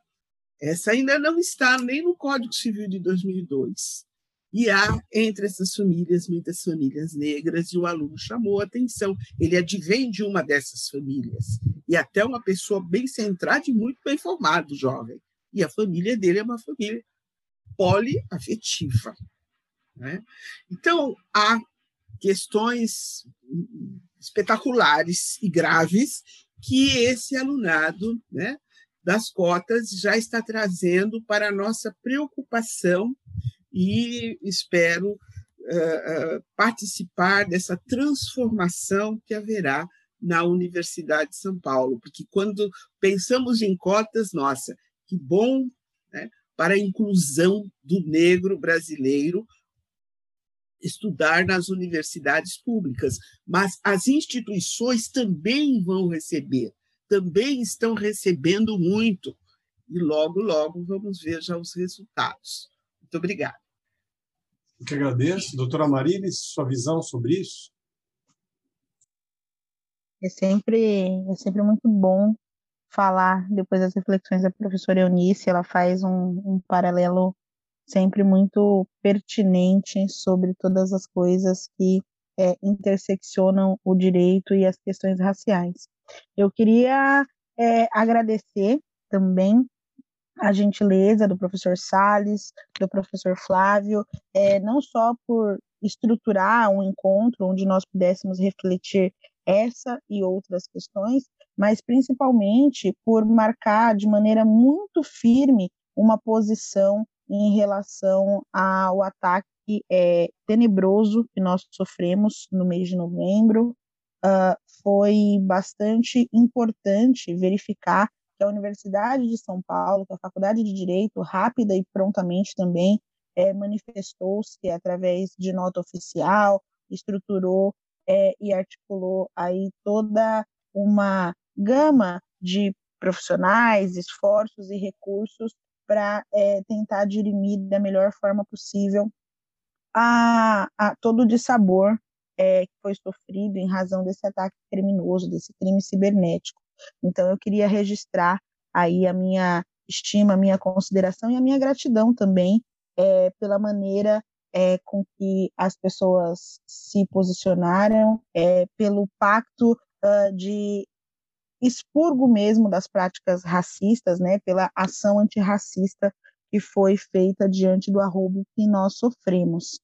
Essa ainda não está nem no Código Civil de 2002. E há entre essas famílias muitas famílias negras, e o aluno chamou a atenção. Ele advém de uma dessas famílias, e até uma pessoa bem centrada e muito bem formado, jovem. E a família dele é uma família poliafetiva. Né? Então, há questões espetaculares e graves que esse alunado né, das cotas já está trazendo para a nossa preocupação e espero uh, participar dessa transformação que haverá na Universidade de São Paulo, porque quando pensamos em cotas, nossa, que bom para a inclusão do negro brasileiro estudar nas universidades públicas, mas as instituições também vão receber, também estão recebendo muito, e logo, logo vamos ver já os resultados. Muito obrigada. Eu que agradeço. Doutora Marilis, sua visão sobre isso? É sempre, é sempre muito bom falar depois das reflexões da professora Eunice, ela faz um, um paralelo sempre muito pertinente sobre todas as coisas que é, interseccionam o direito e as questões raciais. Eu queria é, agradecer também a gentileza do professor Sales, do professor Flávio, é, não só por estruturar um encontro onde nós pudéssemos refletir essa e outras questões, mas principalmente por marcar de maneira muito firme uma posição em relação ao ataque é, tenebroso que nós sofremos no mês de novembro. Uh, foi bastante importante verificar que a Universidade de São Paulo, que a Faculdade de Direito, rápida e prontamente também, é, manifestou-se através de nota oficial, estruturou é, e articulou aí toda uma gama de profissionais, esforços e recursos para é, tentar dirimir da melhor forma possível a, a todo o dissabor é, que foi sofrido em razão desse ataque criminoso, desse crime cibernético. Então, eu queria registrar aí a minha estima, a minha consideração e a minha gratidão também é, pela maneira é, com que as pessoas se posicionaram, é, pelo pacto uh, de expurgo mesmo das práticas racistas, né, pela ação antirracista que foi feita diante do arrobo que nós sofremos.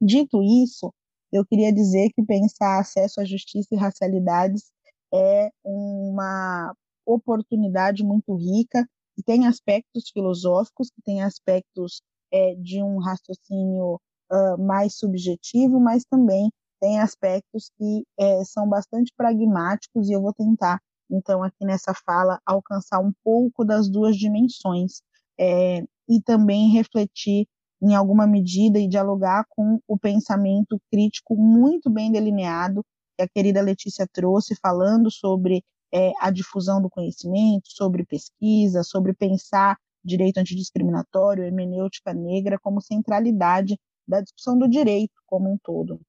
Dito isso, eu queria dizer que pensar acesso à justiça e racialidades é uma oportunidade muito rica, que tem aspectos filosóficos, que tem aspectos é, de um raciocínio uh, mais subjetivo, mas também tem aspectos que é, são bastante pragmáticos, e eu vou tentar, então, aqui nessa fala, alcançar um pouco das duas dimensões, é, e também refletir em alguma medida e dialogar com o pensamento crítico muito bem delineado que a querida Letícia trouxe, falando sobre é, a difusão do conhecimento, sobre pesquisa, sobre pensar direito antidiscriminatório, hermenêutica negra como centralidade da discussão do direito como um todo.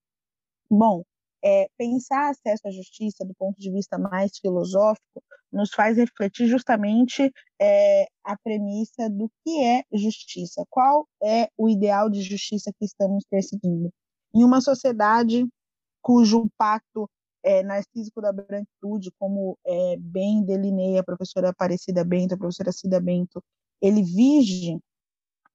Bom, é, pensar acesso à justiça do ponto de vista mais filosófico nos faz refletir justamente é, a premissa do que é justiça, qual é o ideal de justiça que estamos perseguindo. Em uma sociedade cujo pacto é, narcísico da branquitude, como é, bem delineia a professora Aparecida Bento, a professora Cida Bento, ele vige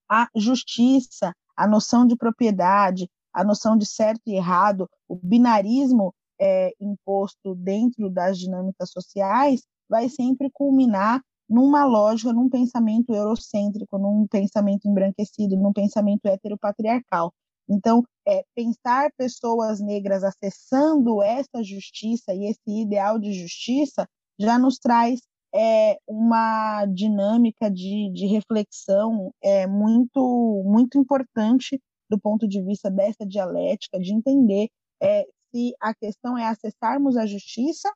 a justiça, a noção de propriedade, a noção de certo e errado, o binarismo é, imposto dentro das dinâmicas sociais, vai sempre culminar numa lógica, num pensamento eurocêntrico, num pensamento embranquecido, num pensamento heteropatriarcal. Então, é, pensar pessoas negras acessando essa justiça e esse ideal de justiça já nos traz é, uma dinâmica de, de reflexão é, muito, muito importante do ponto de vista dessa dialética, de entender é, se a questão é acessarmos a justiça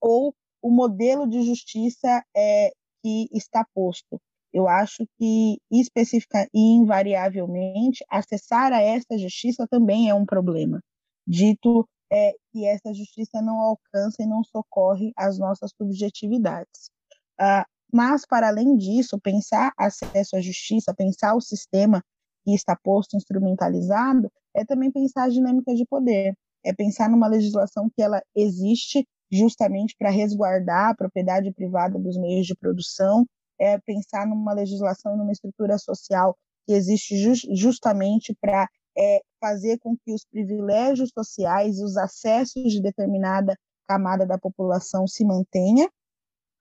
ou o modelo de justiça é, que está posto. Eu acho que, especifica e invariavelmente, acessar a essa justiça também é um problema, dito é, que essa justiça não alcança e não socorre as nossas subjetividades. Ah, mas, para além disso, pensar acesso à justiça, pensar o sistema que está posto, instrumentalizado, é também pensar a dinâmica de poder, é pensar numa legislação que ela existe justamente para resguardar a propriedade privada dos meios de produção, é pensar numa legislação, numa estrutura social que existe just, justamente para é, fazer com que os privilégios sociais e os acessos de determinada camada da população se mantenha.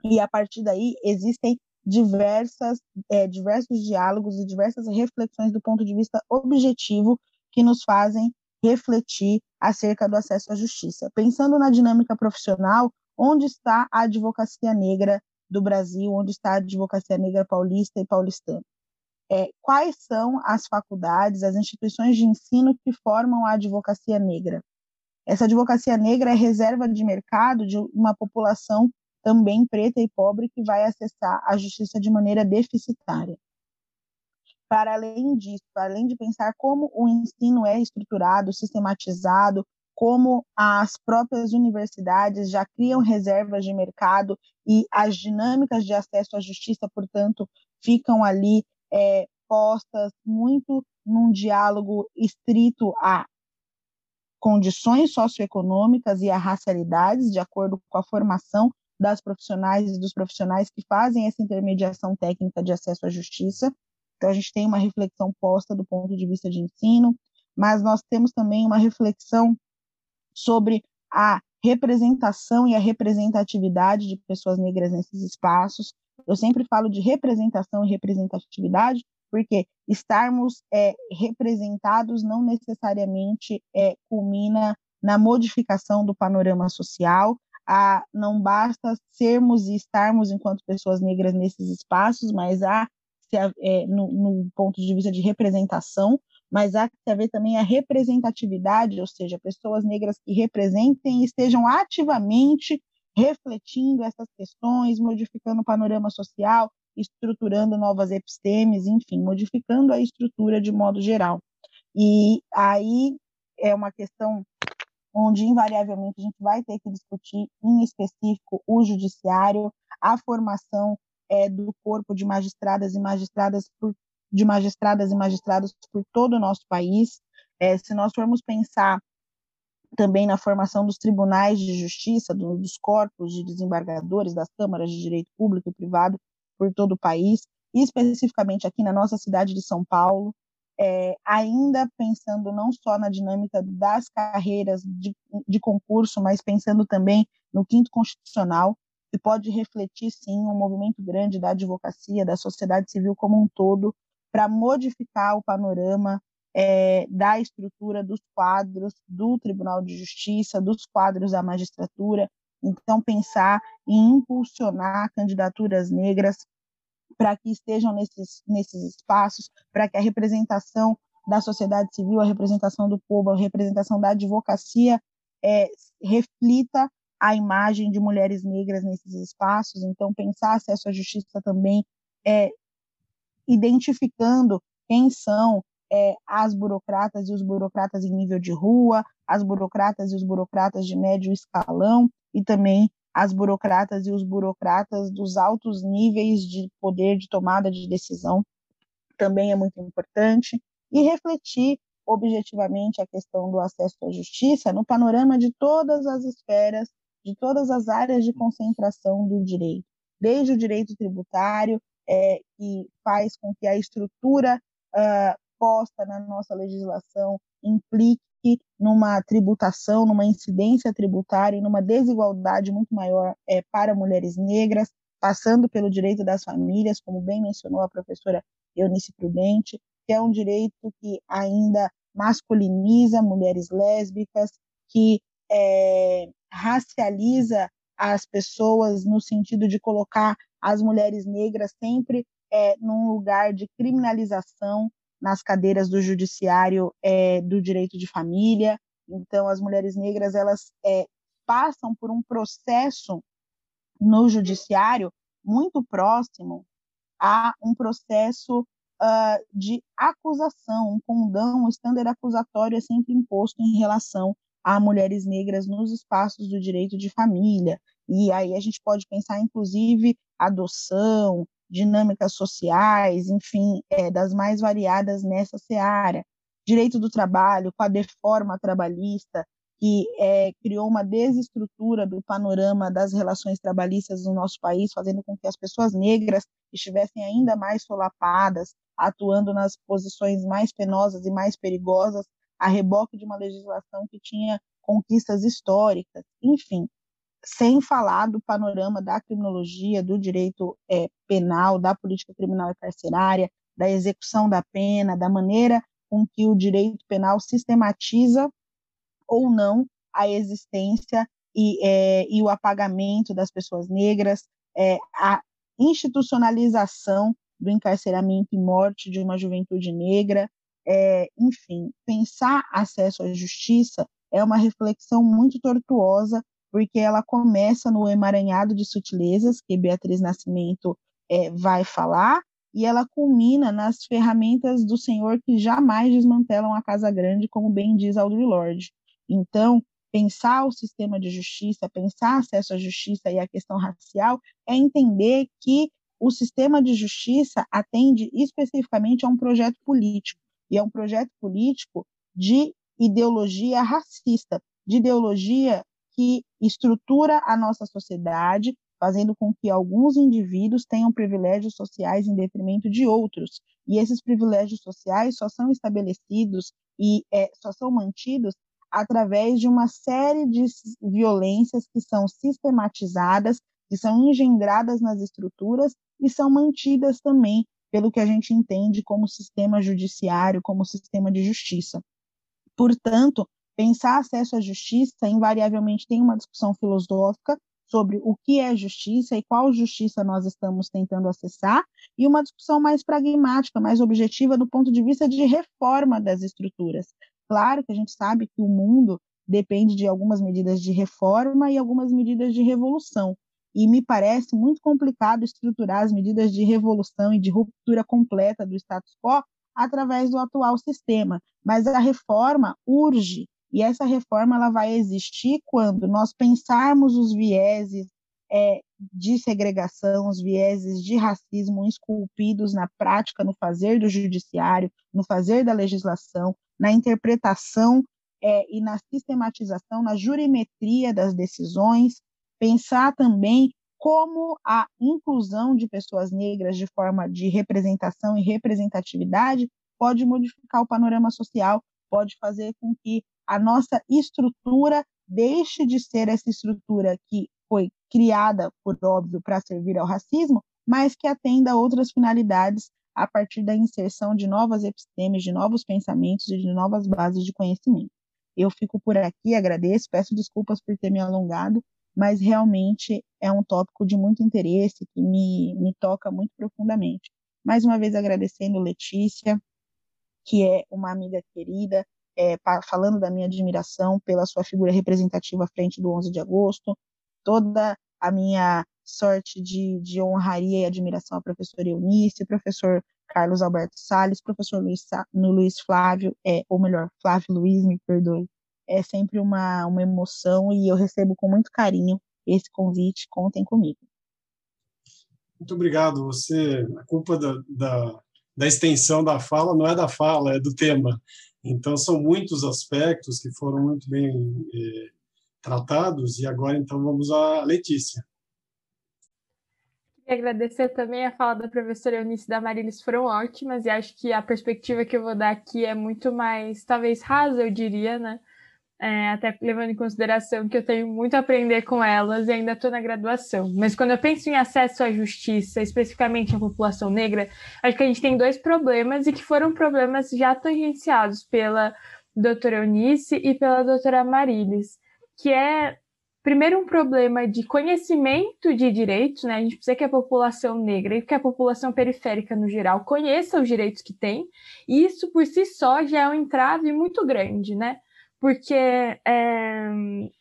E a partir daí existem diversas é, diversos diálogos e diversas reflexões do ponto de vista objetivo que nos fazem refletir acerca do acesso à justiça. Pensando na dinâmica profissional, onde está a advocacia negra do Brasil, onde está a advocacia negra paulista e paulistana. É, quais são as faculdades, as instituições de ensino que formam a advocacia negra? Essa advocacia negra é reserva de mercado de uma população também preta e pobre que vai acessar a justiça de maneira deficitária. Para além disso, para além de pensar como o ensino é estruturado, sistematizado, como as próprias universidades já criam reservas de mercado e as dinâmicas de acesso à justiça, portanto, ficam ali é, postas muito num diálogo estrito a condições socioeconômicas e a racialidades, de acordo com a formação das profissionais e dos profissionais que fazem essa intermediação técnica de acesso à justiça. Então, a gente tem uma reflexão posta do ponto de vista de ensino, mas nós temos também uma reflexão sobre a representação e a representatividade de pessoas negras nesses espaços. Eu sempre falo de representação e representatividade, porque estarmos é, representados não necessariamente é, culmina na modificação do panorama social, a, não basta sermos e estarmos enquanto pessoas negras nesses espaços, mas há, é, no, no, ponto de vista de representação, mas há que haver também a representatividade, ou seja, pessoas negras que representem e estejam ativamente refletindo essas questões, modificando o panorama social, estruturando novas epistemes, enfim, modificando a estrutura de modo geral. E aí é uma questão onde invariavelmente a gente vai ter que discutir, em específico, o judiciário, a formação é, do corpo de magistradas e magistradas por, de magistradas e magistrados por todo o nosso país. É, se nós formos pensar também na formação dos tribunais de justiça, do, dos corpos de desembargadores, das câmaras de direito público e privado por todo o país, especificamente aqui na nossa cidade de São Paulo, é, ainda pensando não só na dinâmica das carreiras de, de, concurso, mas pensando também no quinto constitucional, que pode refletir, sim, um movimento grande da advocacia, da sociedade civil como um todo, para modificar o panorama é, da estrutura dos quadros do Tribunal de Justiça, dos quadros da magistratura. Então, pensar em impulsionar candidaturas negras para que estejam nesses, nesses espaços, para que a representação da sociedade civil, a representação do povo, a representação da advocacia é, reflita a imagem de mulheres negras nesses espaços. Então, pensar acesso à justiça também é identificando quem são é, as burocratas e os burocratas em nível de rua, as burocratas e os burocratas de médio escalão e também as burocratas e os burocratas dos altos níveis de poder de tomada de decisão também é muito importante. E refletir objetivamente a questão do acesso à justiça no panorama de todas as esferas, de todas as áreas de concentração do direito, desde o direito tributário, é, que faz com que a estrutura uh, posta na nossa legislação implique numa tributação, numa incidência tributária e numa desigualdade muito maior é, para mulheres negras, passando pelo direito das famílias, como bem mencionou a professora Eunice Prudente, que é um direito que ainda masculiniza mulheres lésbicas, que é, racializa as pessoas no sentido de colocar as mulheres negras sempre é, num lugar de criminalização nas cadeiras do judiciário é, do direito de família. Então, as mulheres negras elas é, passam por um processo no judiciário muito próximo a um processo uh, de acusação, um condão, um estándar acusatório é sempre imposto em relação a mulheres negras nos espaços do direito de família. E aí a gente pode pensar, inclusive, adoção, dinâmicas sociais, enfim, é, das mais variadas nessa seara. Direito do trabalho, com a deforma trabalhista, que é, criou uma desestrutura do panorama das relações trabalhistas no nosso país, fazendo com que as pessoas negras estivessem ainda mais solapadas, atuando nas posições mais penosas e mais perigosas, a reboque de uma legislação que tinha conquistas históricas. Enfim, sem falar do panorama da criminologia, do direito é, penal, da política criminal e carcerária, da execução da pena, da maneira com que o direito penal sistematiza ou não a existência e, é, e o apagamento das pessoas negras, é, a institucionalização do encarceramento e morte de uma juventude negra, é, enfim, pensar acesso à justiça é uma reflexão muito tortuosa porque ela começa no emaranhado de sutilezas que Beatriz Nascimento é, vai falar, e ela culmina nas ferramentas do Senhor que jamais desmantelam a casa grande, como bem diz Audre Lorde. Então, pensar o sistema de justiça, pensar acesso à justiça e a questão racial, é entender que o sistema de justiça atende especificamente a um projeto político, e é um projeto político de ideologia racista, de ideologia que estrutura a nossa sociedade, fazendo com que alguns indivíduos tenham privilégios sociais em detrimento de outros. E esses privilégios sociais só são estabelecidos e é, só são mantidos através de uma série de violências que são sistematizadas, que são engendradas nas estruturas e são mantidas também pelo que a gente entende como sistema judiciário, como sistema de justiça. Portanto, pensar acesso à justiça invariavelmente tem uma discussão filosófica sobre o que é justiça e qual justiça nós estamos tentando acessar, e uma discussão mais pragmática, mais objetiva do ponto de vista de reforma das estruturas. Claro que a gente sabe que o mundo depende de algumas medidas de reforma e algumas medidas de revolução, e me parece muito complicado estruturar as medidas de revolução e de ruptura completa do status quo através do atual sistema, mas a reforma urge e essa reforma ela vai existir quando nós pensarmos os vieses é, de segregação, os vieses de racismo esculpidos na prática, no fazer do judiciário, no fazer da legislação, na interpretação é, e na sistematização, na jurimetria das decisões, pensar também como a inclusão de pessoas negras de forma de representação e representatividade pode modificar o panorama social, pode fazer com que a nossa estrutura deixe de ser essa estrutura que foi criada, por óbvio, para servir ao racismo, mas que atenda a outras finalidades a partir da inserção de novas epistemes, de novos pensamentos e de novas bases de conhecimento. Eu fico por aqui, agradeço, peço desculpas por ter me alongado, mas realmente é um tópico de muito interesse que me, me toca muito profundamente. Mais uma vez agradecendo Letícia, que é uma amiga querida, é, falando da minha admiração pela sua figura representativa à frente do 11 de agosto, toda a minha sorte de, de honraria e admiração à professora Eunice, professor Carlos Alberto Salles, professor Luiz, Luiz Flávio, é, ou melhor, Flávio Luiz, me perdoe. É sempre uma, uma emoção e eu recebo com muito carinho esse convite, contem comigo. Muito obrigado. Você, a culpa da, da, da extensão da fala não é da fala, é do tema. Então, são muitos aspectos que foram muito bem eh, tratados, e agora, então, vamos à Letícia. Queria agradecer também a fala da professora Eunice da Marilis, foram ótimas, e acho que a perspectiva que eu vou dar aqui é muito mais, talvez, rasa, eu diria, né? É, até levando em consideração que eu tenho muito a aprender com elas e ainda estou na graduação. Mas quando eu penso em acesso à justiça, especificamente à população negra, acho que a gente tem dois problemas e que foram problemas já tangenciados pela doutora Eunice e pela doutora Marilis, que é primeiro um problema de conhecimento de direitos, né? A gente precisa que a população negra e que a população periférica no geral conheça os direitos que tem, e isso por si só já é um entrave muito grande, né? Porque é,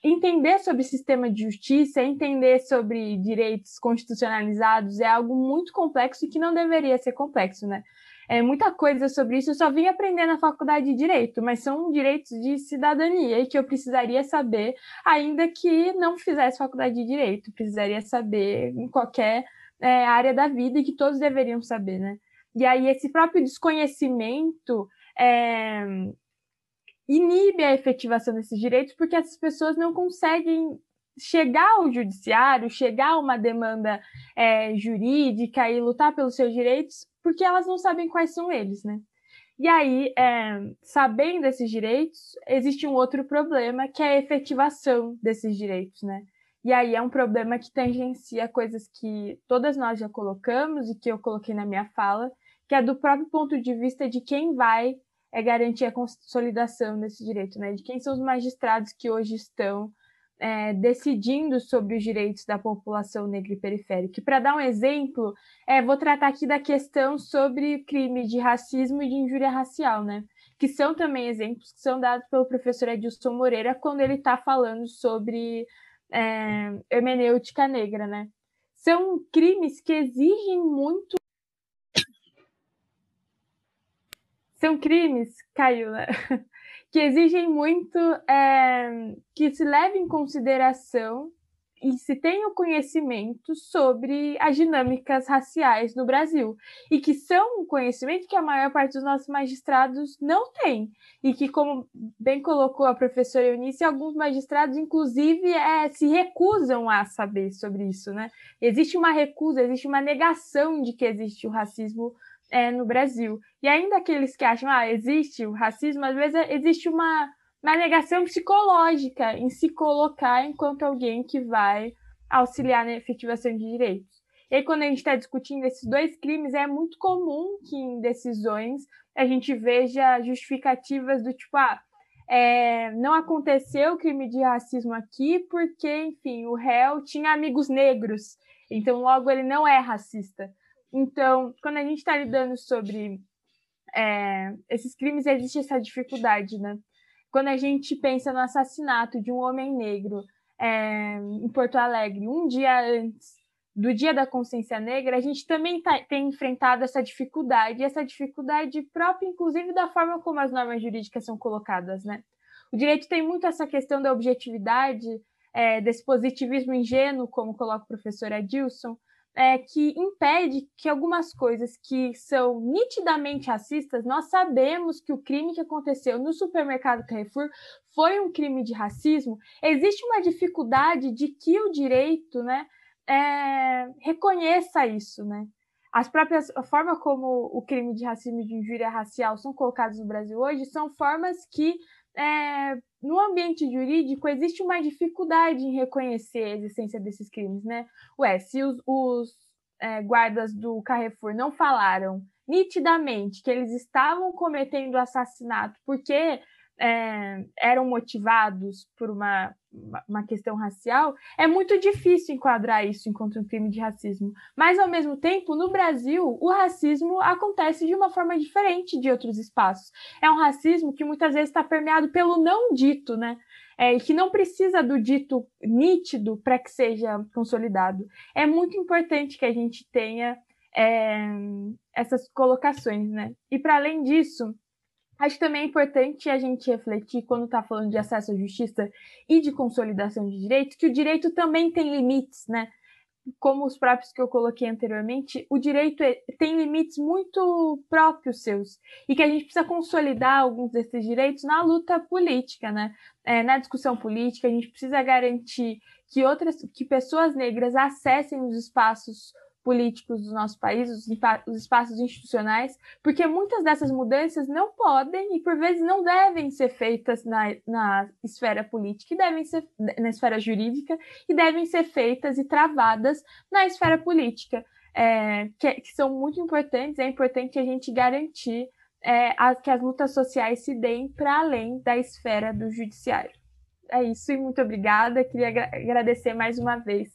entender sobre sistema de justiça, entender sobre direitos constitucionalizados é algo muito complexo e que não deveria ser complexo, né? É, muita coisa sobre isso eu só vim aprender na faculdade de Direito, mas são direitos de cidadania e que eu precisaria saber, ainda que não fizesse faculdade de Direito, precisaria saber em qualquer é, área da vida e que todos deveriam saber, né? E aí esse próprio desconhecimento é, inibe a efetivação desses direitos porque essas pessoas não conseguem chegar ao judiciário, chegar a uma demanda é, jurídica e lutar pelos seus direitos porque elas não sabem quais são eles, né? E aí, é, sabendo esses direitos, existe um outro problema que é a efetivação desses direitos, né? E aí é um problema que tangencia coisas que todas nós já colocamos e que eu coloquei na minha fala, que é do próprio ponto de vista de quem vai é garantir a consolidação desse direito, né? De quem são os magistrados que hoje estão é, decidindo sobre os direitos da população negra e periférica. Para dar um exemplo, é, vou tratar aqui da questão sobre crime de racismo e de injúria racial, né? Que são também exemplos que são dados pelo professor Edilson Moreira quando ele está falando sobre é, hermenêutica negra, né? São crimes que exigem muito são crimes, caiu, né? que exigem muito é, que se leve em consideração e se tenha o conhecimento sobre as dinâmicas raciais no Brasil e que são um conhecimento que a maior parte dos nossos magistrados não tem e que como bem colocou a professora Eunice, alguns magistrados inclusive é, se recusam a saber sobre isso, né? Existe uma recusa, existe uma negação de que existe o racismo é, no Brasil e ainda aqueles que acham ah existe o racismo às vezes existe uma uma negação psicológica em se colocar enquanto alguém que vai auxiliar na efetivação de direitos. E aí, quando a gente está discutindo esses dois crimes, é muito comum que em decisões a gente veja justificativas do tipo, ah, é, não aconteceu crime de racismo aqui porque, enfim, o réu tinha amigos negros, então logo ele não é racista. Então, quando a gente está lidando sobre é, esses crimes, existe essa dificuldade, né? Quando a gente pensa no assassinato de um homem negro é, em Porto Alegre, um dia antes do Dia da Consciência Negra, a gente também tá, tem enfrentado essa dificuldade, essa dificuldade própria, inclusive, da forma como as normas jurídicas são colocadas, né? O direito tem muito essa questão da objetividade, é, desse positivismo ingênuo, como coloca o professor Adilson, é, que impede que algumas coisas que são nitidamente racistas, nós sabemos que o crime que aconteceu no supermercado Carrefour foi um crime de racismo, existe uma dificuldade de que o direito né, é, reconheça isso. Né? As próprias, a forma como o crime de racismo e de injúria racial são colocados no Brasil hoje são formas que é, no ambiente jurídico existe uma dificuldade em reconhecer a existência desses crimes, né? Ué, se os, os é, guardas do Carrefour não falaram nitidamente que eles estavam cometendo assassinato porque é, eram motivados por uma, uma questão racial, é muito difícil enquadrar isso enquanto um crime de racismo. Mas, ao mesmo tempo, no Brasil, o racismo acontece de uma forma diferente de outros espaços. É um racismo que muitas vezes está permeado pelo não dito, né? É, que não precisa do dito nítido para que seja consolidado. É muito importante que a gente tenha é, essas colocações, né? E para além disso, Acho também importante a gente refletir, quando está falando de acesso à justiça e de consolidação de direitos, que o direito também tem limites, né? Como os próprios que eu coloquei anteriormente, o direito é, tem limites muito próprios seus e que a gente precisa consolidar alguns desses direitos na luta política, né? É, na discussão política, a gente precisa garantir que outras, que pessoas negras acessem os espaços políticos do nosso país, os, os espaços institucionais, porque muitas dessas mudanças não podem e por vezes não devem ser feitas na, na esfera política e devem ser na esfera jurídica e devem ser feitas e travadas na esfera política, é, que, que, são muito importantes. É importante a gente garantir é, a, que as lutas sociais se deem para além da esfera do judiciário. É isso e muito obrigada. Queria agradecer mais uma vez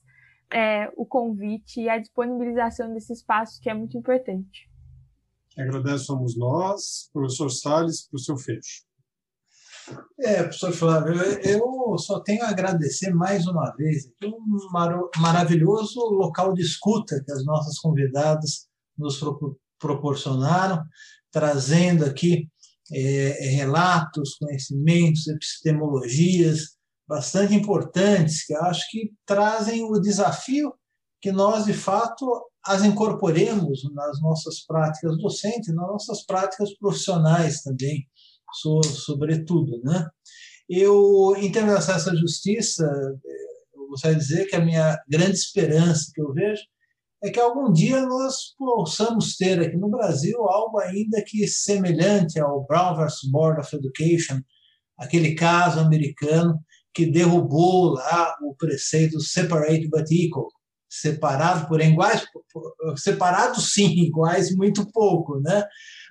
é, o convite e a disponibilização desse espaço, que é muito importante. Quem agradece somos nós, professor Salles, para o seu fecho. É, professor Flávio, eu só tenho a agradecer mais uma vez um mar maravilhoso local de escuta que as nossas convidadas nos pro proporcionaram, trazendo aqui é, relatos, conhecimentos, epistemologias, bastante importantes, que acho que trazem o desafio que nós, de fato, as incorporemos nas nossas práticas docentes, nas nossas práticas profissionais também, sobretudo. Né? Eu, em termos de acesso à justiça, eu gostaria de dizer que a minha grande esperança que eu vejo é que algum dia nós possamos ter aqui no Brasil algo ainda que semelhante ao Brown versus Board of Education, aquele caso americano que derrubou lá o preceito separate but equal, separado porém iguais, separados sim, iguais muito pouco, né?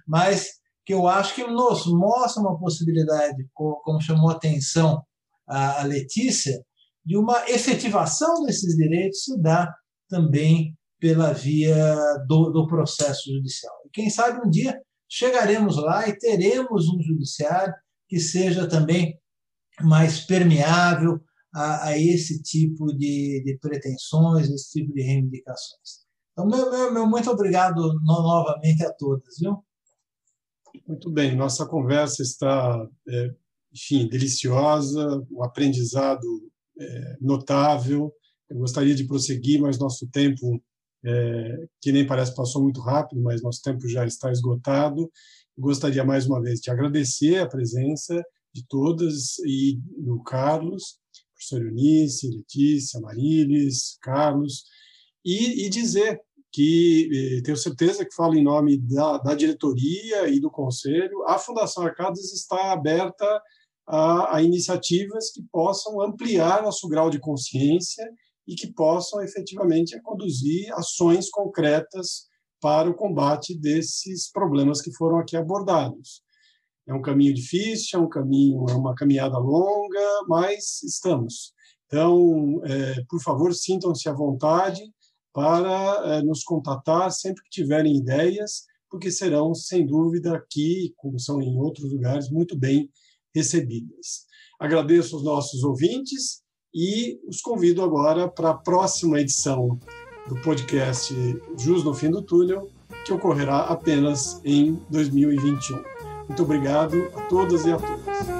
Mas que eu acho que nos mostra uma possibilidade, como chamou a atenção a Letícia, de uma efetivação desses direitos se dá também pela via do, do processo judicial. E quem sabe um dia chegaremos lá e teremos um judiciário que seja também mais permeável a, a esse tipo de, de, pretensões, esse tipo de reivindicações. Então, meu, meu, meu muito obrigado no, novamente a todas, viu? Muito bem, nossa conversa está é, enfim, deliciosa, um aprendizado é, notável. Eu gostaria de prosseguir, mas nosso tempo, é, que nem parece passou muito rápido, mas nosso tempo já está esgotado. Gostaria mais uma vez de agradecer a presença de todas e do Carlos, professor Eunice, Letícia, Marilis, Carlos, e, e dizer que eh, tenho certeza que falo em nome da, da, diretoria e do conselho, a Fundação Arcadas está aberta a, a, iniciativas que possam ampliar nosso grau de consciência e que possam efetivamente conduzir ações concretas para o combate desses problemas que foram aqui abordados. É um caminho difícil, é um caminho, é uma caminhada longa, mas estamos. Então, é, por favor, sintam-se à vontade para é, nos contatar sempre que tiverem ideias, porque serão, sem dúvida, aqui, como são em outros lugares, muito bem recebidas. Agradeço aos nossos ouvintes e os convido agora para a próxima edição do podcast Jus no Fim do Túnel, que ocorrerá apenas em 2021. Muito obrigado a todas e a todos.